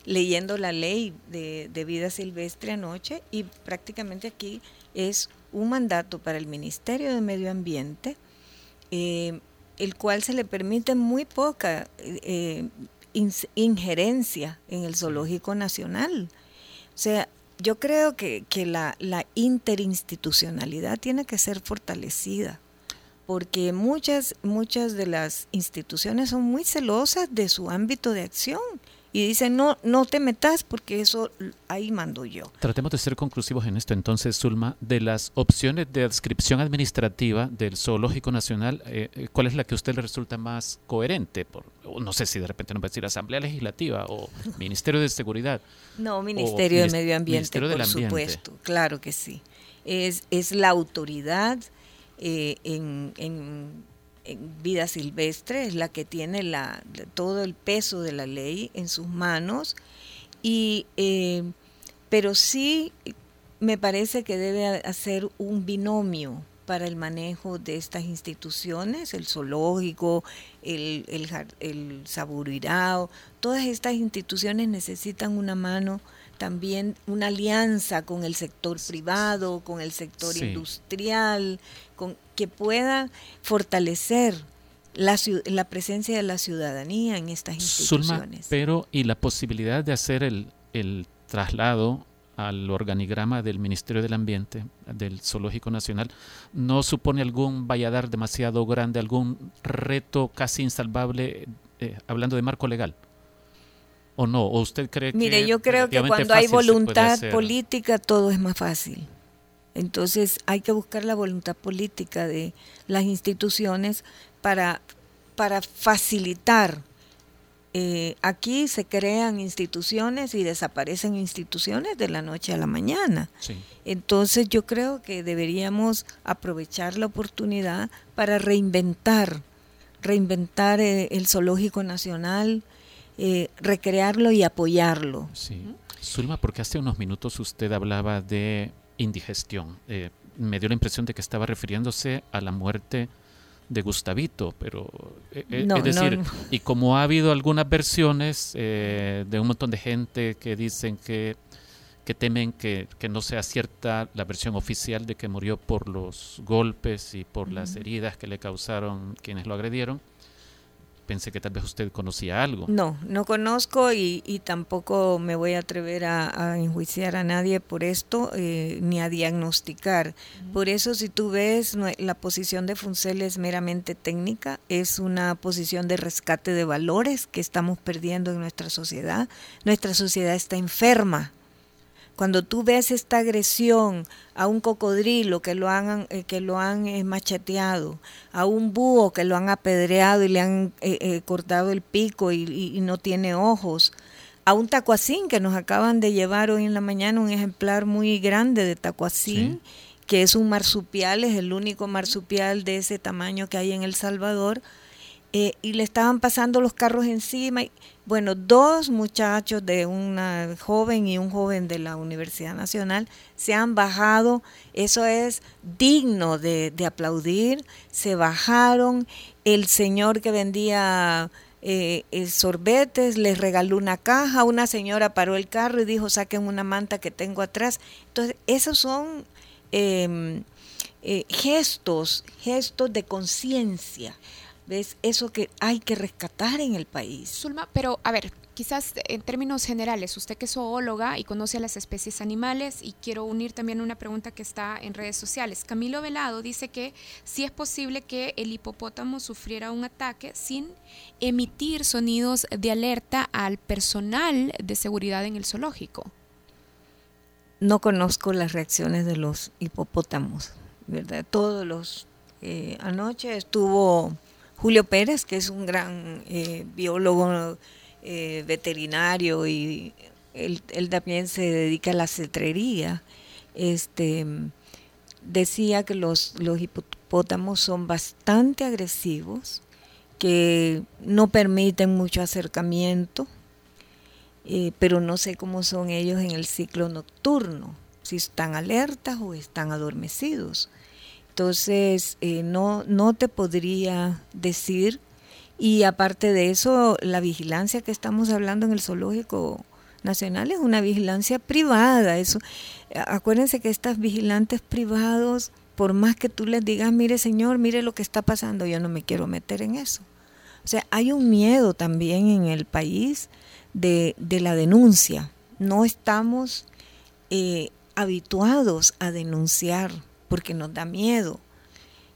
Speaker 7: leyendo la ley de, vida silvestre anoche y prácticamente aquí es un mandato para el Ministerio de Medio Ambiente, eh, el cual se le permite muy poca eh, injerencia en el zoológico nacional. O sea, yo creo que, la, la, interinstitucionalidad tiene que ser fortalecida, porque muchas, muchas de las instituciones son muy celosas de su ámbito de acción y dicen, no, no te metas porque eso ahí mando yo.
Speaker 3: Tratemos de ser conclusivos en esto entonces, Zulma. De las opciones de adscripción administrativa del Zoológico Nacional, eh, eh, ¿cuál es la que a usted le resulta más coherente? Por, no sé si de repente nos va a decir Asamblea Legislativa o Ministerio de Seguridad.
Speaker 7: No, Ministerio de Medio Ambiente, por supuesto, claro que sí. Es, es la autoridad eh, en, en vida silvestre, es la que tiene la, todo el peso de la ley en sus manos, y, eh, pero sí me parece que debe hacer un binomio para el manejo de estas instituciones, el zoológico, el, el, el saburirao, todas estas instituciones necesitan una mano también una alianza con el sector privado, con el sector industrial, con, que pueda fortalecer la, la, presencia de la ciudadanía en estas instituciones.
Speaker 3: pero y la posibilidad de hacer el, el traslado al organigrama del Ministerio del Ambiente, del Zoológico Nacional, no supone algún valladar demasiado grande, algún reto casi insalvable, eh, hablando de marco legal. ¿O no? ¿O usted cree
Speaker 7: que.? Mire, yo creo que cuando hay voluntad política todo es más fácil. Entonces hay que buscar la voluntad política de las instituciones para, para facilitar. Eh, aquí se crean instituciones y desaparecen instituciones de la noche a la mañana. Entonces yo creo que deberíamos aprovechar la oportunidad para reinventar, reinventar eh, el zoológico nacional, eh, recrearlo y apoyarlo.
Speaker 3: Sí. Zulma, porque hace unos minutos usted hablaba de indigestión. Eh, me dio la impresión de que estaba refiriéndose a la muerte de Gustavito, pero eh, es decir, y como ha habido algunas versiones de un montón de gente que dicen que, que temen que, que, no sea cierta la versión oficial de que murió por los golpes y por las heridas que le causaron quienes lo agredieron, pensé que tal vez usted conocía algo.
Speaker 7: No, no conozco y, tampoco me voy a atrever a, enjuiciar a nadie por esto eh, ni a diagnosticar. Por eso si tú ves la posición de Funcel es meramente técnica, es una posición de rescate de valores que estamos perdiendo en nuestra sociedad. Nuestra sociedad está enferma cuando tú ves esta agresión a un cocodrilo que lo han, eh, que lo han eh, macheteado, a un búho que lo han apedreado y le han eh, cortado el pico y, no tiene ojos, a un tacuacín que nos acaban de llevar hoy en la mañana, un ejemplar muy grande de tacuacín, que es un marsupial, es el único marsupial de ese tamaño que hay en El Salvador, y le estaban pasando los carros encima. Y, bueno, dos muchachos de una joven y un joven de la Universidad Nacional se han bajado, eso es digno de, aplaudir, se bajaron, el señor que vendía eh, eh, sorbetes les regaló una caja, una señora paró el carro y dijo saquen una manta que tengo atrás. Entonces, esos son em, eh, gestos, gestos de conciencia. ¿Ves? Eso que hay que rescatar en el país.
Speaker 2: Zulma, pero a ver, quizás en términos generales, usted que es zoóloga y conoce a las especies animales, y quiero unir también una pregunta que está en redes sociales. Camilo Velado dice que sí es posible que el hipopótamo sufriera un ataque sin emitir sonidos de alerta al personal de seguridad en el zoológico.
Speaker 7: No conozco las reacciones de los hipopótamos, ¿verdad? Todos los... Eh, anoche estuvo Julio Pérez, que es un gran eh, biólogo eh, veterinario y él, también se dedica a la cetrería, este, decía que los, hipopótamos son bastante agresivos, que no permiten mucho acercamiento, eh, pero no sé cómo son ellos en el ciclo nocturno, si están alertas o están adormecidos. Entonces, eh, no, no te podría decir. Y aparte de eso, la vigilancia que estamos hablando en el Zoológico Nacional es una vigilancia privada. Eso, acuérdense que estas vigilantes privados, por más que tú les digas, mire señor, mire lo que está pasando, yo no me quiero meter en eso. O sea, hay un miedo también en el país de, de la denuncia. No estamos eh, habituados a denunciar porque nos da miedo.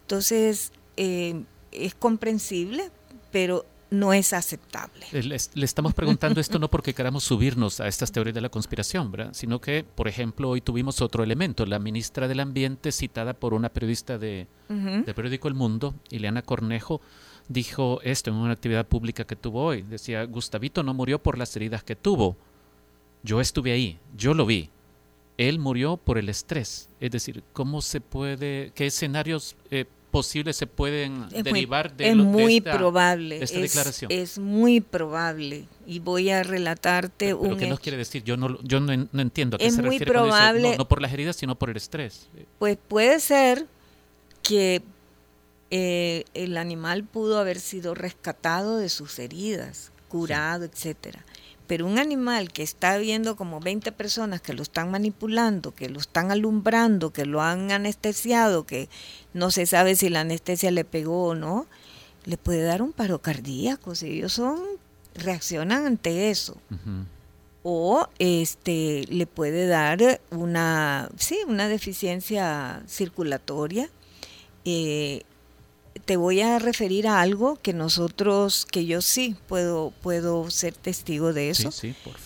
Speaker 7: Entonces, eh, es comprensible, pero no es aceptable.
Speaker 3: Eh, le, estamos preguntando esto no porque queramos subirnos a estas teorías de la conspiración, ¿verdad? sino que, por ejemplo, hoy tuvimos otro elemento. La ministra del Ambiente, citada por una periodista de, del periódico El Mundo, Ileana Cornejo, dijo esto en una actividad pública que tuvo hoy. Decía, Gustavito no murió por las heridas que tuvo. Yo estuve ahí, yo lo vi él murió por el estrés. Es decir, ¿cómo se puede, qué escenarios eh, posibles se pueden derivar de,
Speaker 7: es muy esta, probable, esta declaración? Es muy probable. Y voy a relatarte
Speaker 3: pero,
Speaker 7: un.
Speaker 3: ¿Qué nos quiere decir? Yo no, yo no, entiendo a qué se refiere probable, no, por las heridas, sino por el estrés.
Speaker 7: Pues puede ser que eh, el animal pudo haber sido rescatado de sus heridas, curado, etcétera. Pero un animal que está viendo como 20 personas que lo están manipulando, que lo están alumbrando, que lo han anestesiado, que no se sabe si la anestesia le pegó o no, le puede dar un paro cardíaco. Si ellos son, reaccionan ante eso. O este le puede dar una, sí, una deficiencia circulatoria. Eh, te voy a referir a algo que nosotros, que yo sí puedo, puedo ser testigo de eso.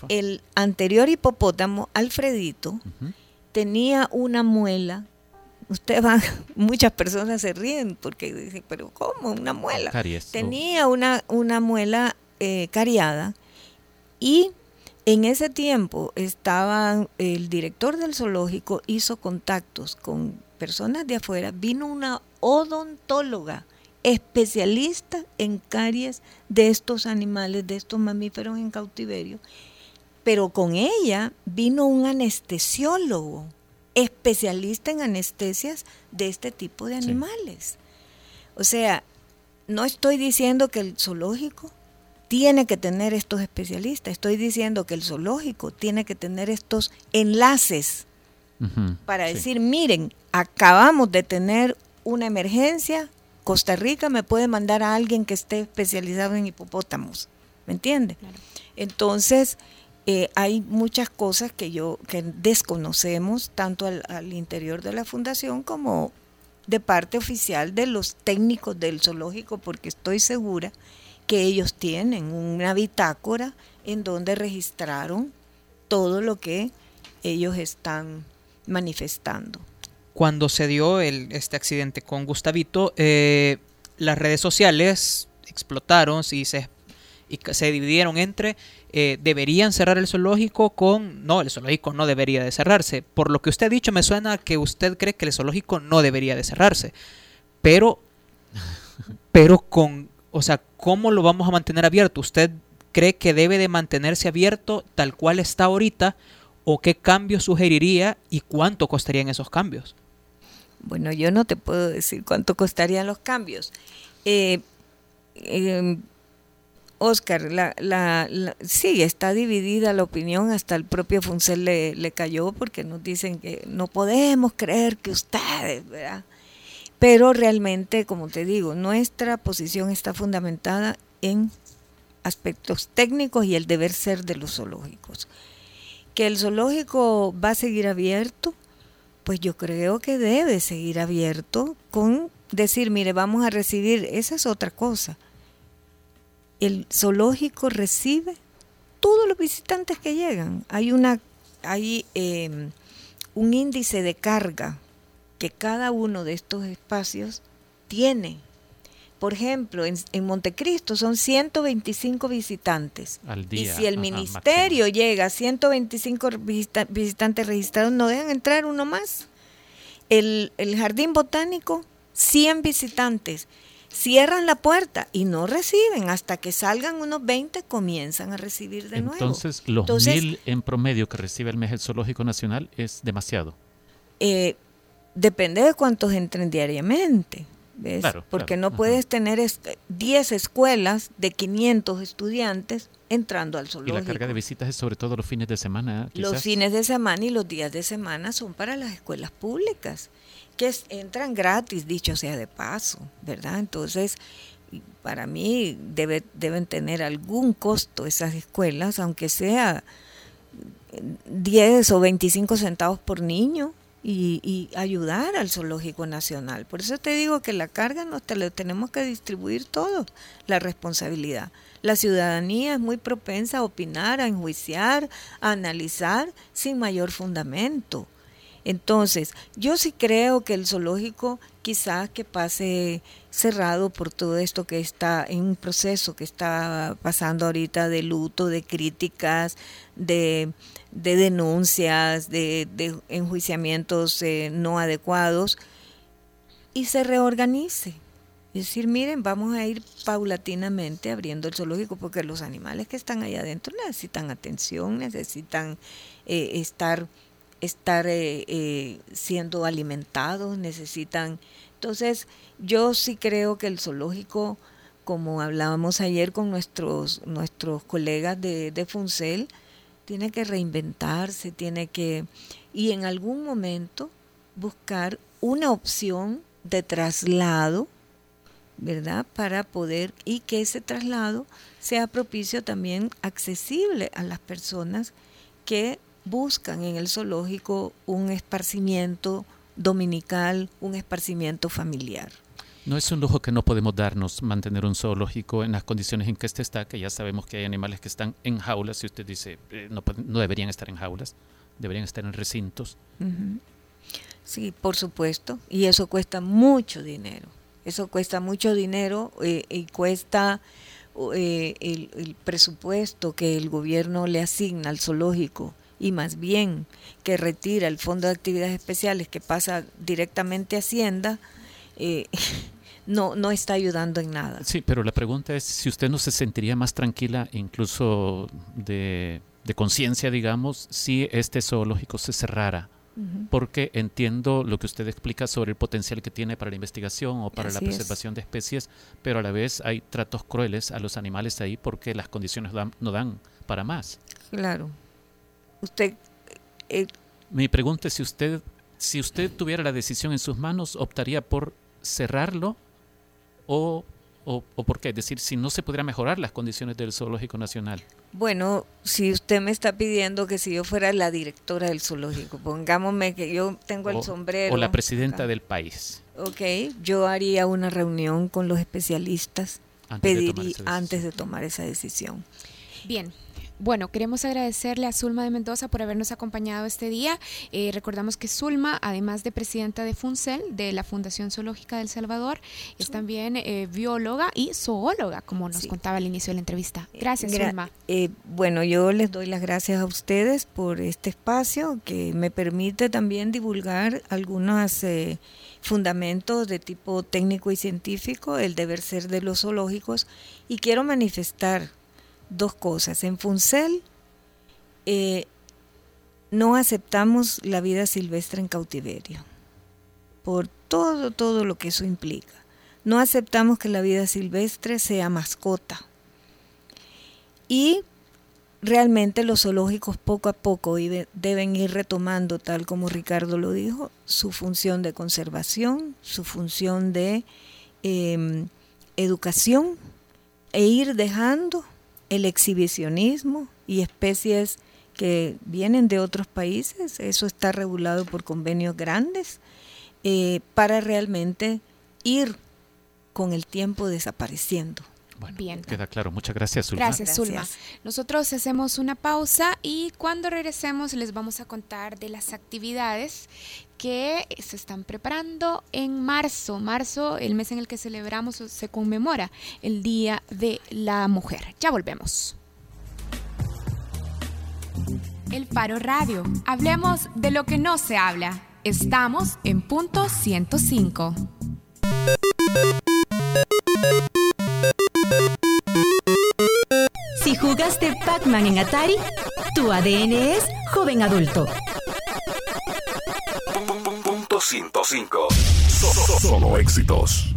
Speaker 7: El anterior hipopótamo, Alfredito, tenía una muela. Usted va, muchas personas se ríen porque dicen, pero ¿cómo? Una muela. Tenía una, una muela eh, cariada y en ese tiempo estaba el director del zoológico hizo contactos con personas de afuera, vino una odontóloga especialista en caries de estos animales, de estos mamíferos en cautiverio, pero con ella vino un anestesiólogo, especialista en anestesias de este tipo de animales. O sea, no estoy diciendo que el zoológico tiene que tener estos especialistas, estoy diciendo que el zoológico tiene que tener estos enlaces para decir, miren, acabamos de tener una emergencia, Costa Rica me puede mandar a alguien que esté especializado en hipopótamos, ¿me entiende? Entonces, eh, hay muchas cosas que yo que desconocemos tanto al, interior de la fundación como de parte oficial de los técnicos del zoológico, porque estoy segura que ellos tienen una bitácora en donde registraron todo lo que ellos están manifestando.
Speaker 4: Cuando se dio el, este accidente con Gustavito, eh, las redes sociales explotaron y se, dividieron entre eh, deberían cerrar el zoológico con no, el zoológico no debería de cerrarse. Por lo que usted ha dicho, me suena que usted cree que el zoológico no debería de cerrarse. Pero, pero con, o sea, ¿cómo lo vamos a mantener abierto? ¿Usted cree que debe de mantenerse abierto tal cual está ahorita? ¿O qué cambios sugeriría y cuánto costarían esos cambios?
Speaker 7: Bueno, yo no te puedo decir cuánto costarían los cambios. Eh, Oscar, la, la, sí, está dividida la opinión, hasta el propio Funcel le, le, cayó porque nos dicen que no podemos creer que ustedes, ¿verdad? Pero realmente, como te digo, nuestra posición está fundamentada en aspectos técnicos y el deber ser de los zoológicos. Que el zoológico va a seguir abierto, pues yo creo que debe seguir abierto con decir, mire, vamos a recibir, esa es otra cosa el zoológico recibe todos los visitantes que llegan. Hay una hay em, un índice de carga que cada uno de estos espacios tiene. Por ejemplo, en, Montecristo son 125 visitantes.
Speaker 3: Al día.
Speaker 7: Y si el ministerio llega a 125 visitantes registrados, no dejan entrar uno más. El, el jardín botánico, 100 visitantes cierran la puerta y no reciben. Hasta que salgan unos 20 comienzan a recibir de
Speaker 3: nuevo.
Speaker 7: Entonces,
Speaker 3: los mil en promedio que recibe el mes zoológico nacional es demasiado.
Speaker 7: Eh, depende de cuántos entren diariamente. ¿Ves? Porque no puedes tener 10 escuelas de 500 estudiantes entrando al zoológico.
Speaker 3: Y la carga de visitas es sobre todo los fines de semana.
Speaker 7: Los fines de semana y los días de semana son para las escuelas públicas que entran gratis, dicho sea de paso, ¿verdad? Entonces, para mí debe, deben tener algún costo esas escuelas, aunque sea 10 o 25 centavos por niño, y, ayudar al Zoológico Nacional. Por eso te digo que la carga nos te tenemos que distribuir todos, la responsabilidad. La ciudadanía es muy propensa a opinar, a enjuiciar, a analizar sin mayor fundamento. Entonces, yo sí creo que el zoológico quizás que pase cerrado por todo esto que está en un proceso que está pasando ahorita de luto, de críticas, de, denuncias, de, enjuiciamientos eh, no adecuados, y se reorganice. Es decir, miren, vamos a ir paulatinamente abriendo el zoológico porque los animales que están allá adentro necesitan atención, necesitan eh, estar estar eh, eh, siendo alimentados, necesitan... Entonces, yo sí creo que el zoológico, como hablábamos ayer con nuestros, nuestros colegas de, de Funcel, tiene que reinventarse, tiene que... Y en algún momento buscar una opción de traslado, ¿verdad? Para poder, y que ese traslado sea propicio también accesible a las personas que buscan en el zoológico un esparcimiento dominical, un esparcimiento familiar.
Speaker 3: No es un lujo que no podemos darnos mantener un zoológico en las condiciones en que este está, que ya sabemos que hay animales que están en jaulas, si usted dice eh, no, no, deberían estar en jaulas, deberían estar en recintos.
Speaker 7: Sí, por supuesto, y eso cuesta mucho dinero, eso cuesta mucho dinero eh, y cuesta eh, el, el presupuesto que el gobierno le asigna al zoológico y más bien que retira el Fondo de Actividades Especiales que pasa directamente a Hacienda, eh, no, no está ayudando en nada.
Speaker 3: Sí, pero la pregunta es si usted no se sentiría más tranquila, incluso de, conciencia, digamos, si este zoológico se cerrara. Porque entiendo lo que usted explica sobre el potencial que tiene para la investigación o para la preservación de especies, pero a la vez hay tratos crueles a los animales ahí porque las condiciones no dan para más.
Speaker 7: Claro, usted...
Speaker 3: Eh, Mi pregunta es si usted, si usted tuviera la decisión en sus manos, ¿optaría por cerrarlo o, o, por qué? Es decir, si no se pudiera mejorar las condiciones del Zoológico Nacional.
Speaker 7: Bueno, si usted me está pidiendo que si yo fuera la directora del zoológico, pongámosme que yo tengo el sombrero.
Speaker 3: O la presidenta del país.
Speaker 7: Ok, yo haría una reunión con los especialistas antes, de, tomar antes de tomar esa decisión.
Speaker 2: Bien, Bueno, queremos agradecerle a Zulma de Mendoza por habernos acompañado este día. Eh, recordamos que Zulma, además de presidenta de FUNCEL, de la Fundación Zoológica del Salvador, es también eh, bióloga y zoóloga, como nos contaba al inicio de la entrevista. Gracias, Zulma.
Speaker 7: Eh, bueno, yo les doy las gracias a ustedes por este espacio que me permite también divulgar algunos fundamentos de tipo técnico y científico, el deber ser de los zoológicos, y quiero manifestar dos cosas. En Funcel eh, no aceptamos la vida silvestre en cautiverio, por todo, todo lo que eso implica. No aceptamos que la vida silvestre sea mascota. Y realmente los zoológicos poco a poco deben ir retomando, tal como Ricardo lo dijo, su función de conservación, su función de em, educación e ir dejando el exhibicionismo y especies que vienen de otros países, eso está regulado por convenios grandes, eh, para realmente ir con el tiempo desapareciendo.
Speaker 3: Bueno, Bien. queda claro. Muchas gracias,
Speaker 2: Zulma. Gracias, Zulma. Nosotros hacemos una pausa y cuando regresemos les vamos a contar de las actividades que se están preparando en marzo. Marzo, el mes en el que celebramos o se conmemora el Día de la Mujer. Ya volvemos. El Faro Radio. Hablemos de lo que no se habla. Estamos en punto 105.
Speaker 5: Pac-Man en Atari, tu ADN es joven adulto.
Speaker 6: Punto 105. Solo éxitos.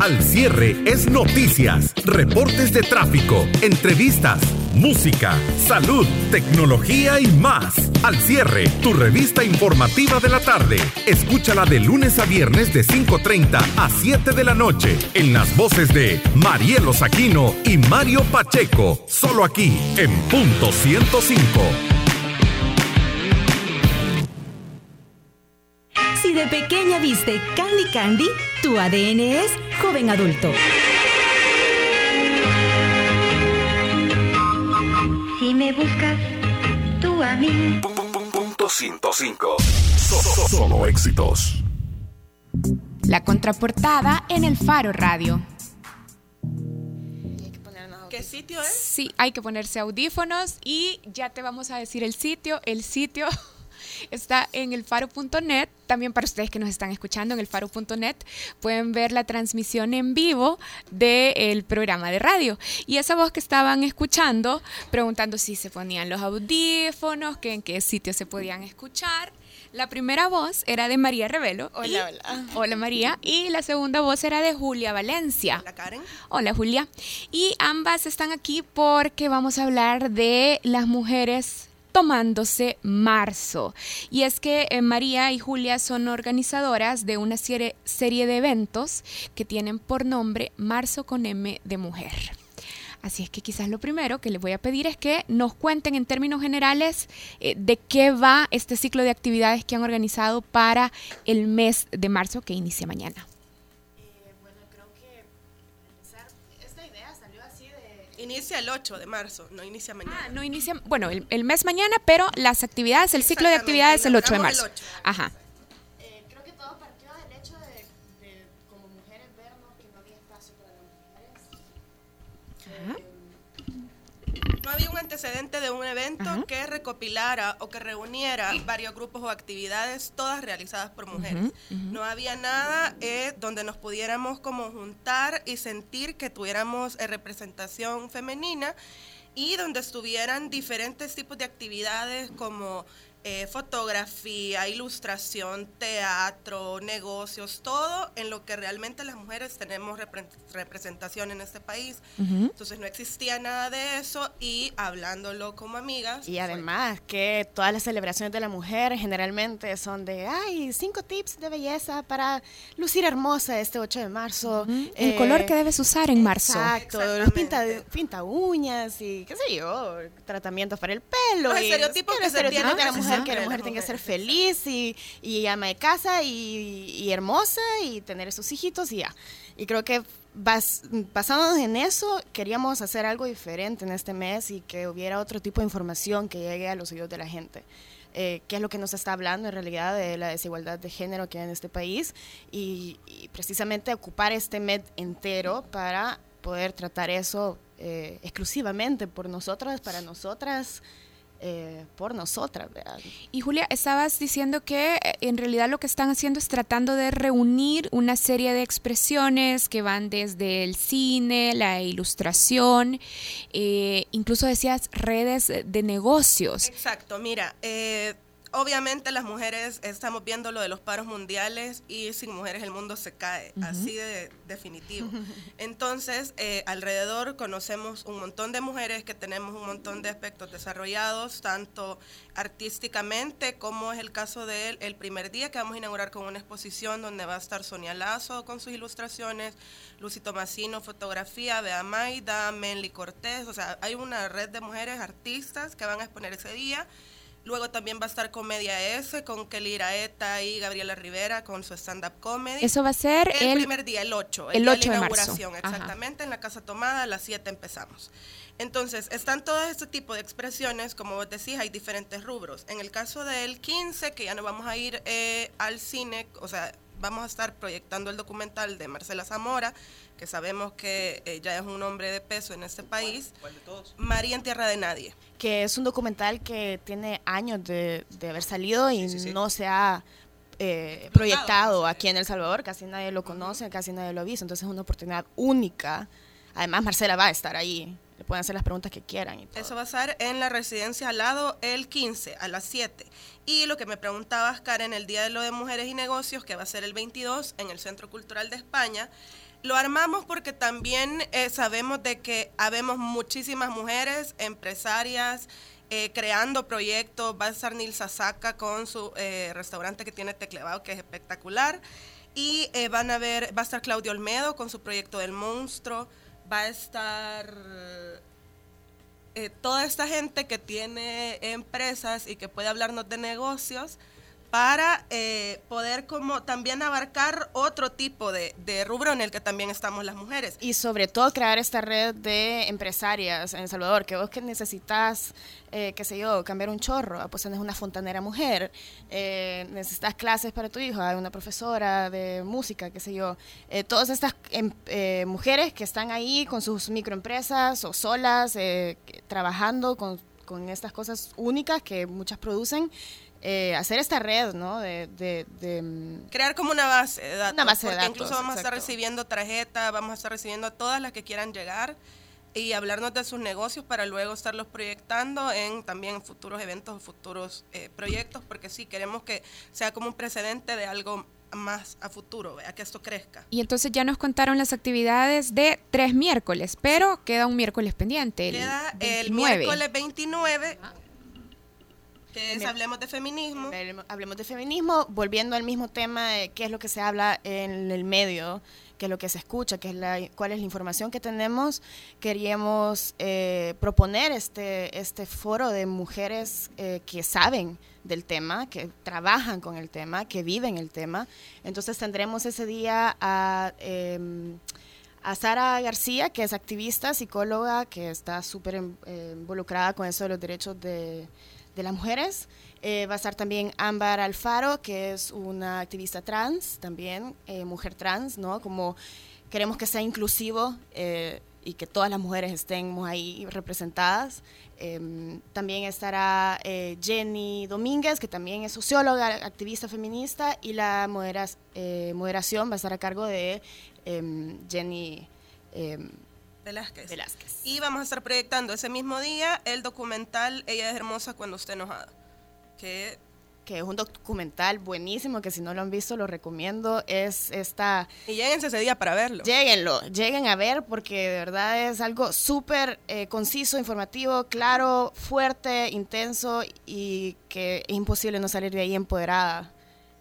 Speaker 6: Al cierre es noticias, reportes de tráfico, entrevistas, música, salud, tecnología y más. Al cierre, tu revista informativa de la tarde. Escúchala de lunes a viernes de 5.30 a 7 de la noche en las voces de Marielo Saquino y Mario Pacheco, solo aquí en punto 105.
Speaker 5: Si de pequeña viste Candy Candy, tu ADN es joven adulto.
Speaker 8: Si me buscas mí.
Speaker 6: Punto 105. Solo éxitos.
Speaker 2: La contraportada en el Faro Radio.
Speaker 9: ¿Qué sitio es?
Speaker 2: Sí, hay que ponerse audífonos y ya te vamos a decir el sitio. El sitio está en el faro.net. También para ustedes que nos están escuchando en el faro.net pueden ver la transmisión en vivo del programa de radio. Y esa voz que estaban escuchando, preguntando si se ponían los audífonos, que en qué sitio se podían escuchar. La primera voz era de María Revelo.
Speaker 9: Hola, hola.
Speaker 2: Hola María. Y la segunda voz era de Julia Valencia.
Speaker 9: Hola Karen.
Speaker 2: Hola Julia. Y ambas están aquí porque vamos a hablar de las mujeres tomándose marzo. Y es que eh, María y Julia son organizadoras de una serie, de eventos que tienen por nombre Marzo con M de Mujer. Así es que quizás lo primero que les voy a pedir es que nos cuenten en términos generales eh, de qué va este ciclo de actividades que han organizado para el mes de marzo que inicia mañana.
Speaker 9: Inicia el 8 de marzo, no inicia mañana.
Speaker 2: Ah, no inicia, bueno, el, mes mañana, pero las actividades, el ciclo de actividades el 8 de marzo. Ajá.
Speaker 9: Antecedente de un evento que recopilara o que reuniera varios grupos o actividades, todas realizadas por mujeres. No había nada eh, donde nos pudiéramos como juntar y sentir que tuviéramos eh, representación femenina y donde estuvieran diferentes tipos de actividades como eh, fotografía, ilustración, teatro, negocios, todo en lo que realmente las mujeres tenemos representación en este país. Entonces no existía nada de eso y hablándolo como amigas.
Speaker 10: Y además que todas las celebraciones de la mujer generalmente son de, ay, cinco tips de belleza para lucir hermosa este 8 de marzo.
Speaker 2: El color que debes usar en marzo.
Speaker 10: Exacto, los pinta, pinta uñas y qué sé yo, tratamientos para el pelo.
Speaker 9: Los estereotipos que se tienen de la mujer
Speaker 10: que la mujer tiene que ser feliz y, y ama de casa y, y hermosa y tener sus hijitos y ya. Y creo que bas, basándonos en eso, queríamos hacer algo diferente en este mes y que hubiera otro tipo de información que llegue a los oídos de la gente. Eh, qué es lo que nos está hablando en realidad de la desigualdad de género que hay en este país y, y precisamente ocupar este mes entero para poder tratar eso eh, exclusivamente por nosotras, para nosotras, eh, por nosotras. ¿verdad?
Speaker 2: Y Julia, estabas diciendo que eh, en realidad lo que están haciendo es tratando de reunir una serie de expresiones que van desde el cine, la ilustración, eh, incluso decías redes de negocios.
Speaker 9: Exacto, mira, eh, obviamente las mujeres estamos viendo lo de los paros mundiales y sin mujeres el mundo se cae, así de definitivo. Entonces, eh, alrededor conocemos un montón de mujeres que tenemos un montón de aspectos desarrollados, tanto artísticamente como es el caso de él, el primer día que vamos a inaugurar con una exposición donde va a estar Sonia Lazo con sus ilustraciones, Lucy Tomasino, fotografía, Bea Maida, Menly Cortés, o sea, hay una red de mujeres artistas que van a exponer ese día. Luego también va a estar Comedia S con Kelly Iraeta y Gabriela Rivera con su stand-up comedy.
Speaker 2: Eso va a ser
Speaker 9: el,
Speaker 2: el-
Speaker 9: primer día, el 8.
Speaker 2: el 8 de
Speaker 9: la
Speaker 2: marzo.
Speaker 9: inauguración,
Speaker 2: Ajá.
Speaker 9: exactamente, en la Casa Tomada, a las 7 empezamos. Entonces, están todo este tipo de expresiones, como vos decís, hay diferentes rubros. En el caso del 15, que ya no vamos a ir eh, al cine, o sea, vamos a estar proyectando el documental de Marcela Zamora, que sabemos que eh, ya es un hombre de peso en este país. María en Tierra de Nadie.
Speaker 10: que es un documental que tiene años de, de haber salido y no se ha eh, proyectado aquí en El Salvador, casi nadie lo conoce, casi nadie lo ha visto, entonces es una oportunidad única. Además, Marcela va a estar ahí, le pueden hacer las preguntas que quieran. Y todo.
Speaker 9: Eso va a ser en la residencia al lado el 15 a las 7. Y lo que me preguntabas, Karen, el Día de lo de Mujeres y Negocios, que va a ser el 22 en el Centro Cultural de España, lo armamos porque también eh, sabemos de que habemos muchísimas mujeres empresarias eh, creando proyectos. Va a estar Nilsa Saca con su eh, restaurante que tiene teclevado, que es espectacular. Y van a ver, va a estar Claudio Olmedo con su proyecto del monstruo. Va a estar eh, toda esta gente que tiene empresas y que puede hablarnos de negocios para eh, poder como también abarcar otro tipo de, rubro en el que también estamos las mujeres.
Speaker 10: Y sobre todo crear esta red de empresarias en El Salvador, que vos que necesitas, eh, qué sé yo, cambiar un chorro, ah, pues tenés una fontanera mujer, eh, necesitas clases para tu hijo, hay una profesora de música, qué sé yo. Todas estas em- mujeres que están ahí con sus microempresas o solas, trabajando con, con estas cosas únicas que muchas producen, eh, hacer esta red, ¿no? De, de- de, mm,
Speaker 9: Crear como una base de datos.
Speaker 10: Una base de
Speaker 9: porque
Speaker 10: datos,
Speaker 9: incluso vamos a estar
Speaker 10: exacto.
Speaker 9: recibiendo tarjetas, vamos a estar recibiendo a todas las que quieran llegar y hablarnos de sus negocios para luego estarlos proyectando en también futuros eventos o futuros eh, proyectos, porque sí, queremos que sea como un precedente de algo más a futuro, ¿vea? que esto crezca.
Speaker 2: Y entonces ya nos contaron las actividades de tres miércoles, pero queda un miércoles pendiente. El
Speaker 9: Queda el
Speaker 2: 29.
Speaker 9: miércoles 29, que es Hablemos de Feminismo.
Speaker 10: Hablemos de feminismo, volviendo al mismo tema de qué es lo que se habla en el medio, qué es lo que se escucha, qué es la, cuál es la información que tenemos. Queríamos eh, proponer este, este foro de mujeres eh, que saben del tema, que trabajan con el tema, que viven el tema. Entonces tendremos ese día a... em, a Sara García, que es activista, psicóloga, que está súper em- eh, involucrada con eso de los derechos de, de las mujeres. Eh, va a estar también Ámbar Alfaro, que es una activista trans, también eh, mujer trans, ¿no? Como queremos que sea inclusivo eh, y que todas las mujeres estemos ahí representadas. Em, también estará eh, Jenny Domínguez, que también es socióloga, activista feminista, y la eh, moderación va a estar a cargo de em, Jenny em,
Speaker 9: Velázquez.
Speaker 10: Velázquez.
Speaker 9: Y vamos a estar proyectando ese mismo día el documental Ella es hermosa cuando esté enojada. Que
Speaker 10: que es un documental buenísimo, que si no lo han visto lo recomiendo, es esta...
Speaker 9: Y lléguense ese día para verlo.
Speaker 10: Lléguenlo, lleguen a ver porque de verdad es algo súper eh, conciso, informativo, claro, fuerte, intenso y que es imposible no salir de ahí empoderada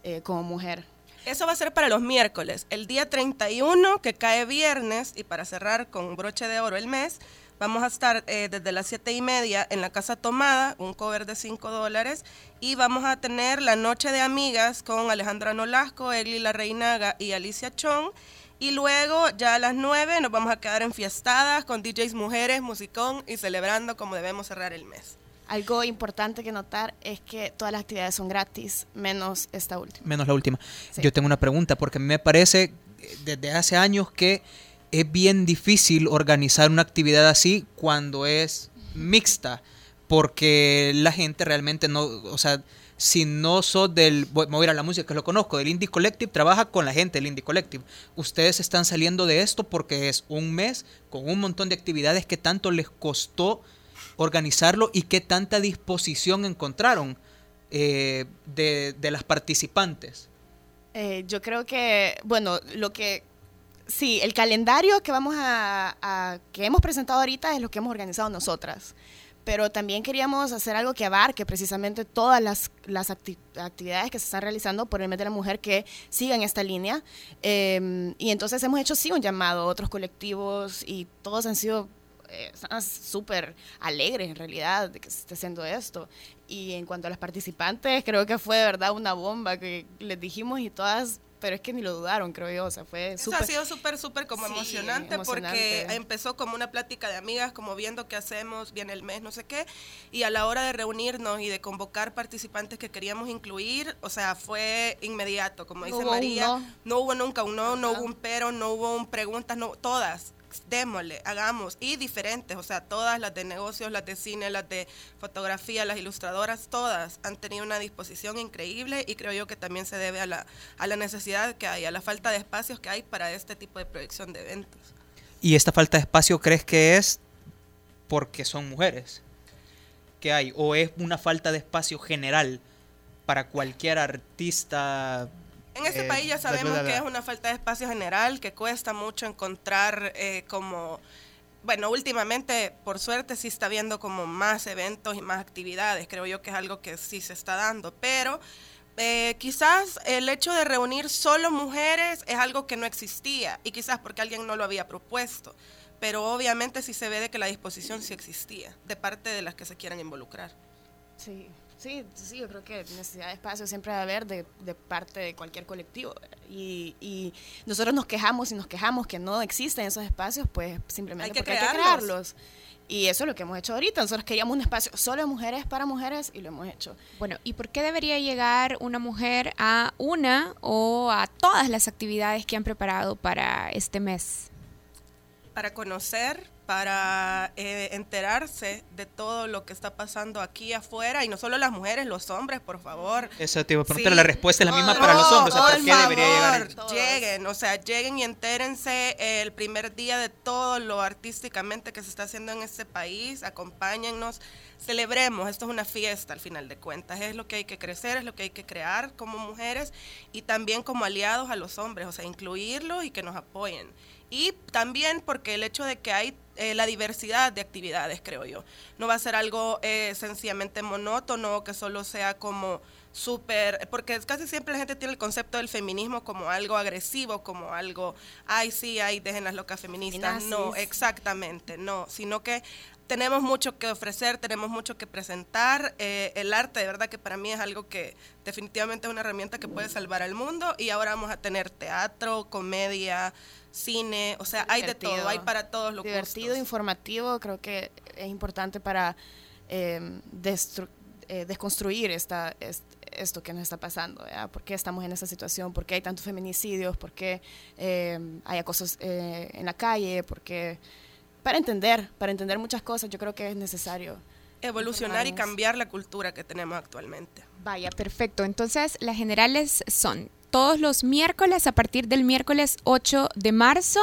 Speaker 10: eh, como mujer.
Speaker 9: Eso va a ser para los miércoles. El día 31, que cae viernes, y para cerrar con broche de oro el mes, Vamos a estar eh, desde las siete y media en la Casa Tomada, un cover de 5 dólares. Y vamos a tener la Noche de Amigas con Alejandra Nolasco, Egli La Reinaga y Alicia Chong. Y luego, ya a las 9, nos vamos a quedar enfiestadas con DJs mujeres, musicón y celebrando como debemos cerrar el mes.
Speaker 10: Algo importante que notar es que todas las actividades son gratis, menos esta última.
Speaker 4: Menos la última. Yo tengo una pregunta, porque me parece eh, desde hace años que es bien difícil organizar una actividad así cuando es mixta, porque la gente realmente no, o sea, si no sos del, voy a ir a la música que lo conozco, del Indie Collective, trabaja con la gente del Indie Collective. Ustedes están saliendo de esto porque es un mes con un montón de actividades que tanto les costó organizarlo y qué tanta disposición encontraron eh, de, las participantes.
Speaker 10: Eh, yo creo que, bueno, lo que Sí, el calendario que vamos a, que hemos presentado ahorita es lo que hemos organizado nosotras. Pero también queríamos hacer algo que abarque precisamente todas las, las actividades que se están realizando por el mes de la mujer que sigan esta línea. Em, y entonces hemos hecho sí un llamado a otros colectivos y todos han sido eh, súper alegres en realidad de que se esté haciendo esto. Y en cuanto a las participantes, creo que fue de verdad una bomba que les dijimos y todas pero es que ni lo dudaron, creo yo, o sea, fue
Speaker 9: súper... ha sido súper, súper como emocionante, porque empezó como una plática de amigas, como viendo qué hacemos, viene el mes, no sé qué, y a la hora de reunirnos y de convocar participantes que queríamos incluir, o sea, fue inmediato, como dice María, no. hubo nunca un no, no hubo un pero, no hubo un preguntas, no, todas, démosle, hagamos, y diferentes, o sea, todas las de negocios, las de cine, las de fotografía, las ilustradoras, todas han tenido una disposición increíble y creo yo que también se debe a la, a la necesidad que hay, a la falta de espacios que hay para este tipo de proyección de eventos.
Speaker 4: ¿Y esta falta de espacio crees que es porque son mujeres? que hay? ¿O es una falta de espacio general para cualquier artista
Speaker 9: en este país ya sabemos que es una falta de espacio general, que cuesta mucho encontrar eh, como... Bueno, últimamente, por suerte, sí está viendo como más eventos y más actividades. Creo yo que es algo que sí se está dando. Pero eh, quizás el hecho de reunir solo mujeres es algo que no existía. Y quizás porque alguien no lo había propuesto. Pero obviamente sí se ve de que la disposición sí existía, de parte de las que se quieran involucrar.
Speaker 10: Sí. Sí, sí, yo creo que necesidad de espacio siempre va a haber de, parte de cualquier colectivo. Y, y, nosotros nos quejamos y nos quejamos que no existen esos espacios, pues simplemente hay que, hay que crearlos. Y eso es lo que hemos hecho ahorita. Nosotros queríamos un espacio solo de mujeres para mujeres y lo hemos hecho.
Speaker 2: Bueno, ¿y por qué debería llegar una mujer a una o a todas las actividades que han preparado para este mes?
Speaker 9: Para conocer, para eh, enterarse de todo lo que está pasando aquí afuera y no solo las mujeres, los hombres, por favor.
Speaker 4: Eso te iba a la respuesta es la misma para los hombres, o sea, ¿por qué debería llegar?
Speaker 9: Lleguen, o sea, lleguen y entérense el primer día de todo lo artísticamente que se está haciendo en este país, acompáñennos, celebremos, esto es una fiesta al final de cuentas, es lo que hay que crecer, es lo que hay que crear como mujeres y también como aliados a los hombres, o sea, incluirlo y que nos apoyen. Y también porque el hecho de que hay eh, la diversidad de actividades, creo yo. No va a ser algo eh, sencillamente monótono, que solo sea como súper, porque casi siempre la gente tiene el concepto del feminismo como algo agresivo, como algo, ay, sí, ay, dejen las locas feministas. No, exactamente, no, sino que tenemos mucho que ofrecer, tenemos mucho que presentar. Eh, el arte, de verdad que para mí es algo que definitivamente es una herramienta que puede salvar al mundo. Y ahora vamos a tener teatro, comedia, cine, o sea, hay de todo, hay para todos los
Speaker 10: Divertido, informativo, creo que es importante para em, eh, desconstruir esta, esto que nos está pasando, ¿por qué estamos en esta situación, por qué hay tantos feminicidios, por qué em, hay acosos eh, en la calle, por qué... Para entender, para entender muchas cosas, yo creo que es necesario
Speaker 9: evolucionar y cambiar la cultura que tenemos actualmente.
Speaker 2: Vaya, perfecto. Entonces, las generales son todos los miércoles a partir del miércoles 8 de marzo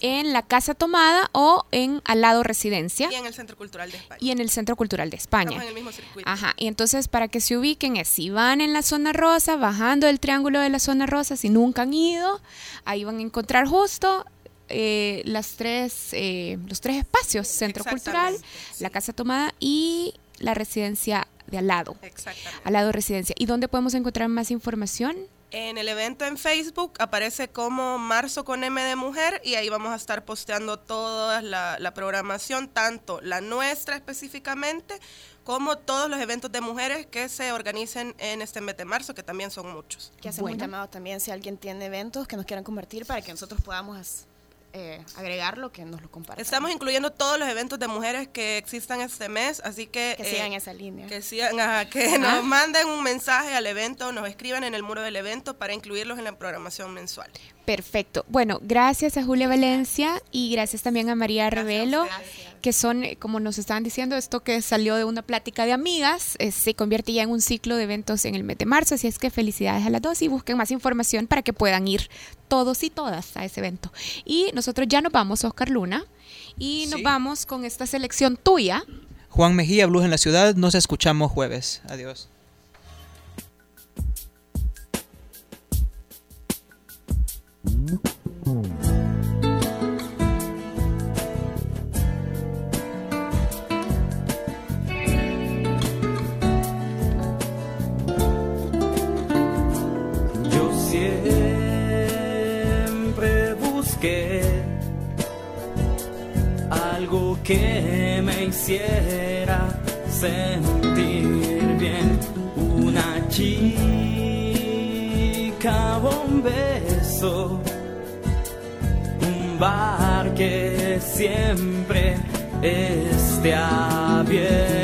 Speaker 2: en la Casa Tomada o en Al lado Residencia.
Speaker 9: Y en el Centro Cultural de España.
Speaker 2: Y en el Centro Cultural de España.
Speaker 9: Estamos en el mismo circuito.
Speaker 2: Ajá, y entonces para que se ubiquen es, si van en la zona rosa, bajando el triángulo de la zona rosa, si nunca han ido, ahí van a encontrar justo eh, las tres, eh, los tres espacios, Centro Cultural, la Casa Tomada y la residencia de al lado.
Speaker 9: Exactamente.
Speaker 2: Al lado residencia. ¿Y dónde podemos encontrar más información?
Speaker 9: En el evento en Facebook aparece como Marzo con M de Mujer y ahí vamos a estar posteando toda la, la programación, tanto la nuestra específicamente como todos los eventos de mujeres que se organicen en este mes de marzo, que también son muchos.
Speaker 10: Que hacemos un llamado también si alguien tiene eventos que nos quieran convertir para que nosotros podamos eh, agregarlo, que nos lo compartan.
Speaker 9: Estamos incluyendo todos los eventos de mujeres que existan este mes, así que...
Speaker 10: Que sigan eh, esa línea.
Speaker 9: Que, sigan, que nos manden un mensaje al evento, nos escriban en el muro del evento para incluirlos en la programación mensual.
Speaker 2: Perfecto. Bueno, gracias a Julia Valencia y gracias también a María Revelo, que son, eh, como nos estaban diciendo, esto que salió de una plática de amigas, se convierte ya en un ciclo de eventos en el mes de marzo, así es que felicidades a las dos y busquen más información para que puedan ir todos y todas a ese evento. Y nosotros ya nos vamos, Oscar Luna, y nos vamos con esta selección tuya.
Speaker 4: Juan Mejía, Blues en la Ciudad, nos escuchamos jueves. Adiós.
Speaker 11: Yo siempre busqué algo que me hiciera sentir bien. Una chica bombeso un bar que siempre esté abierto.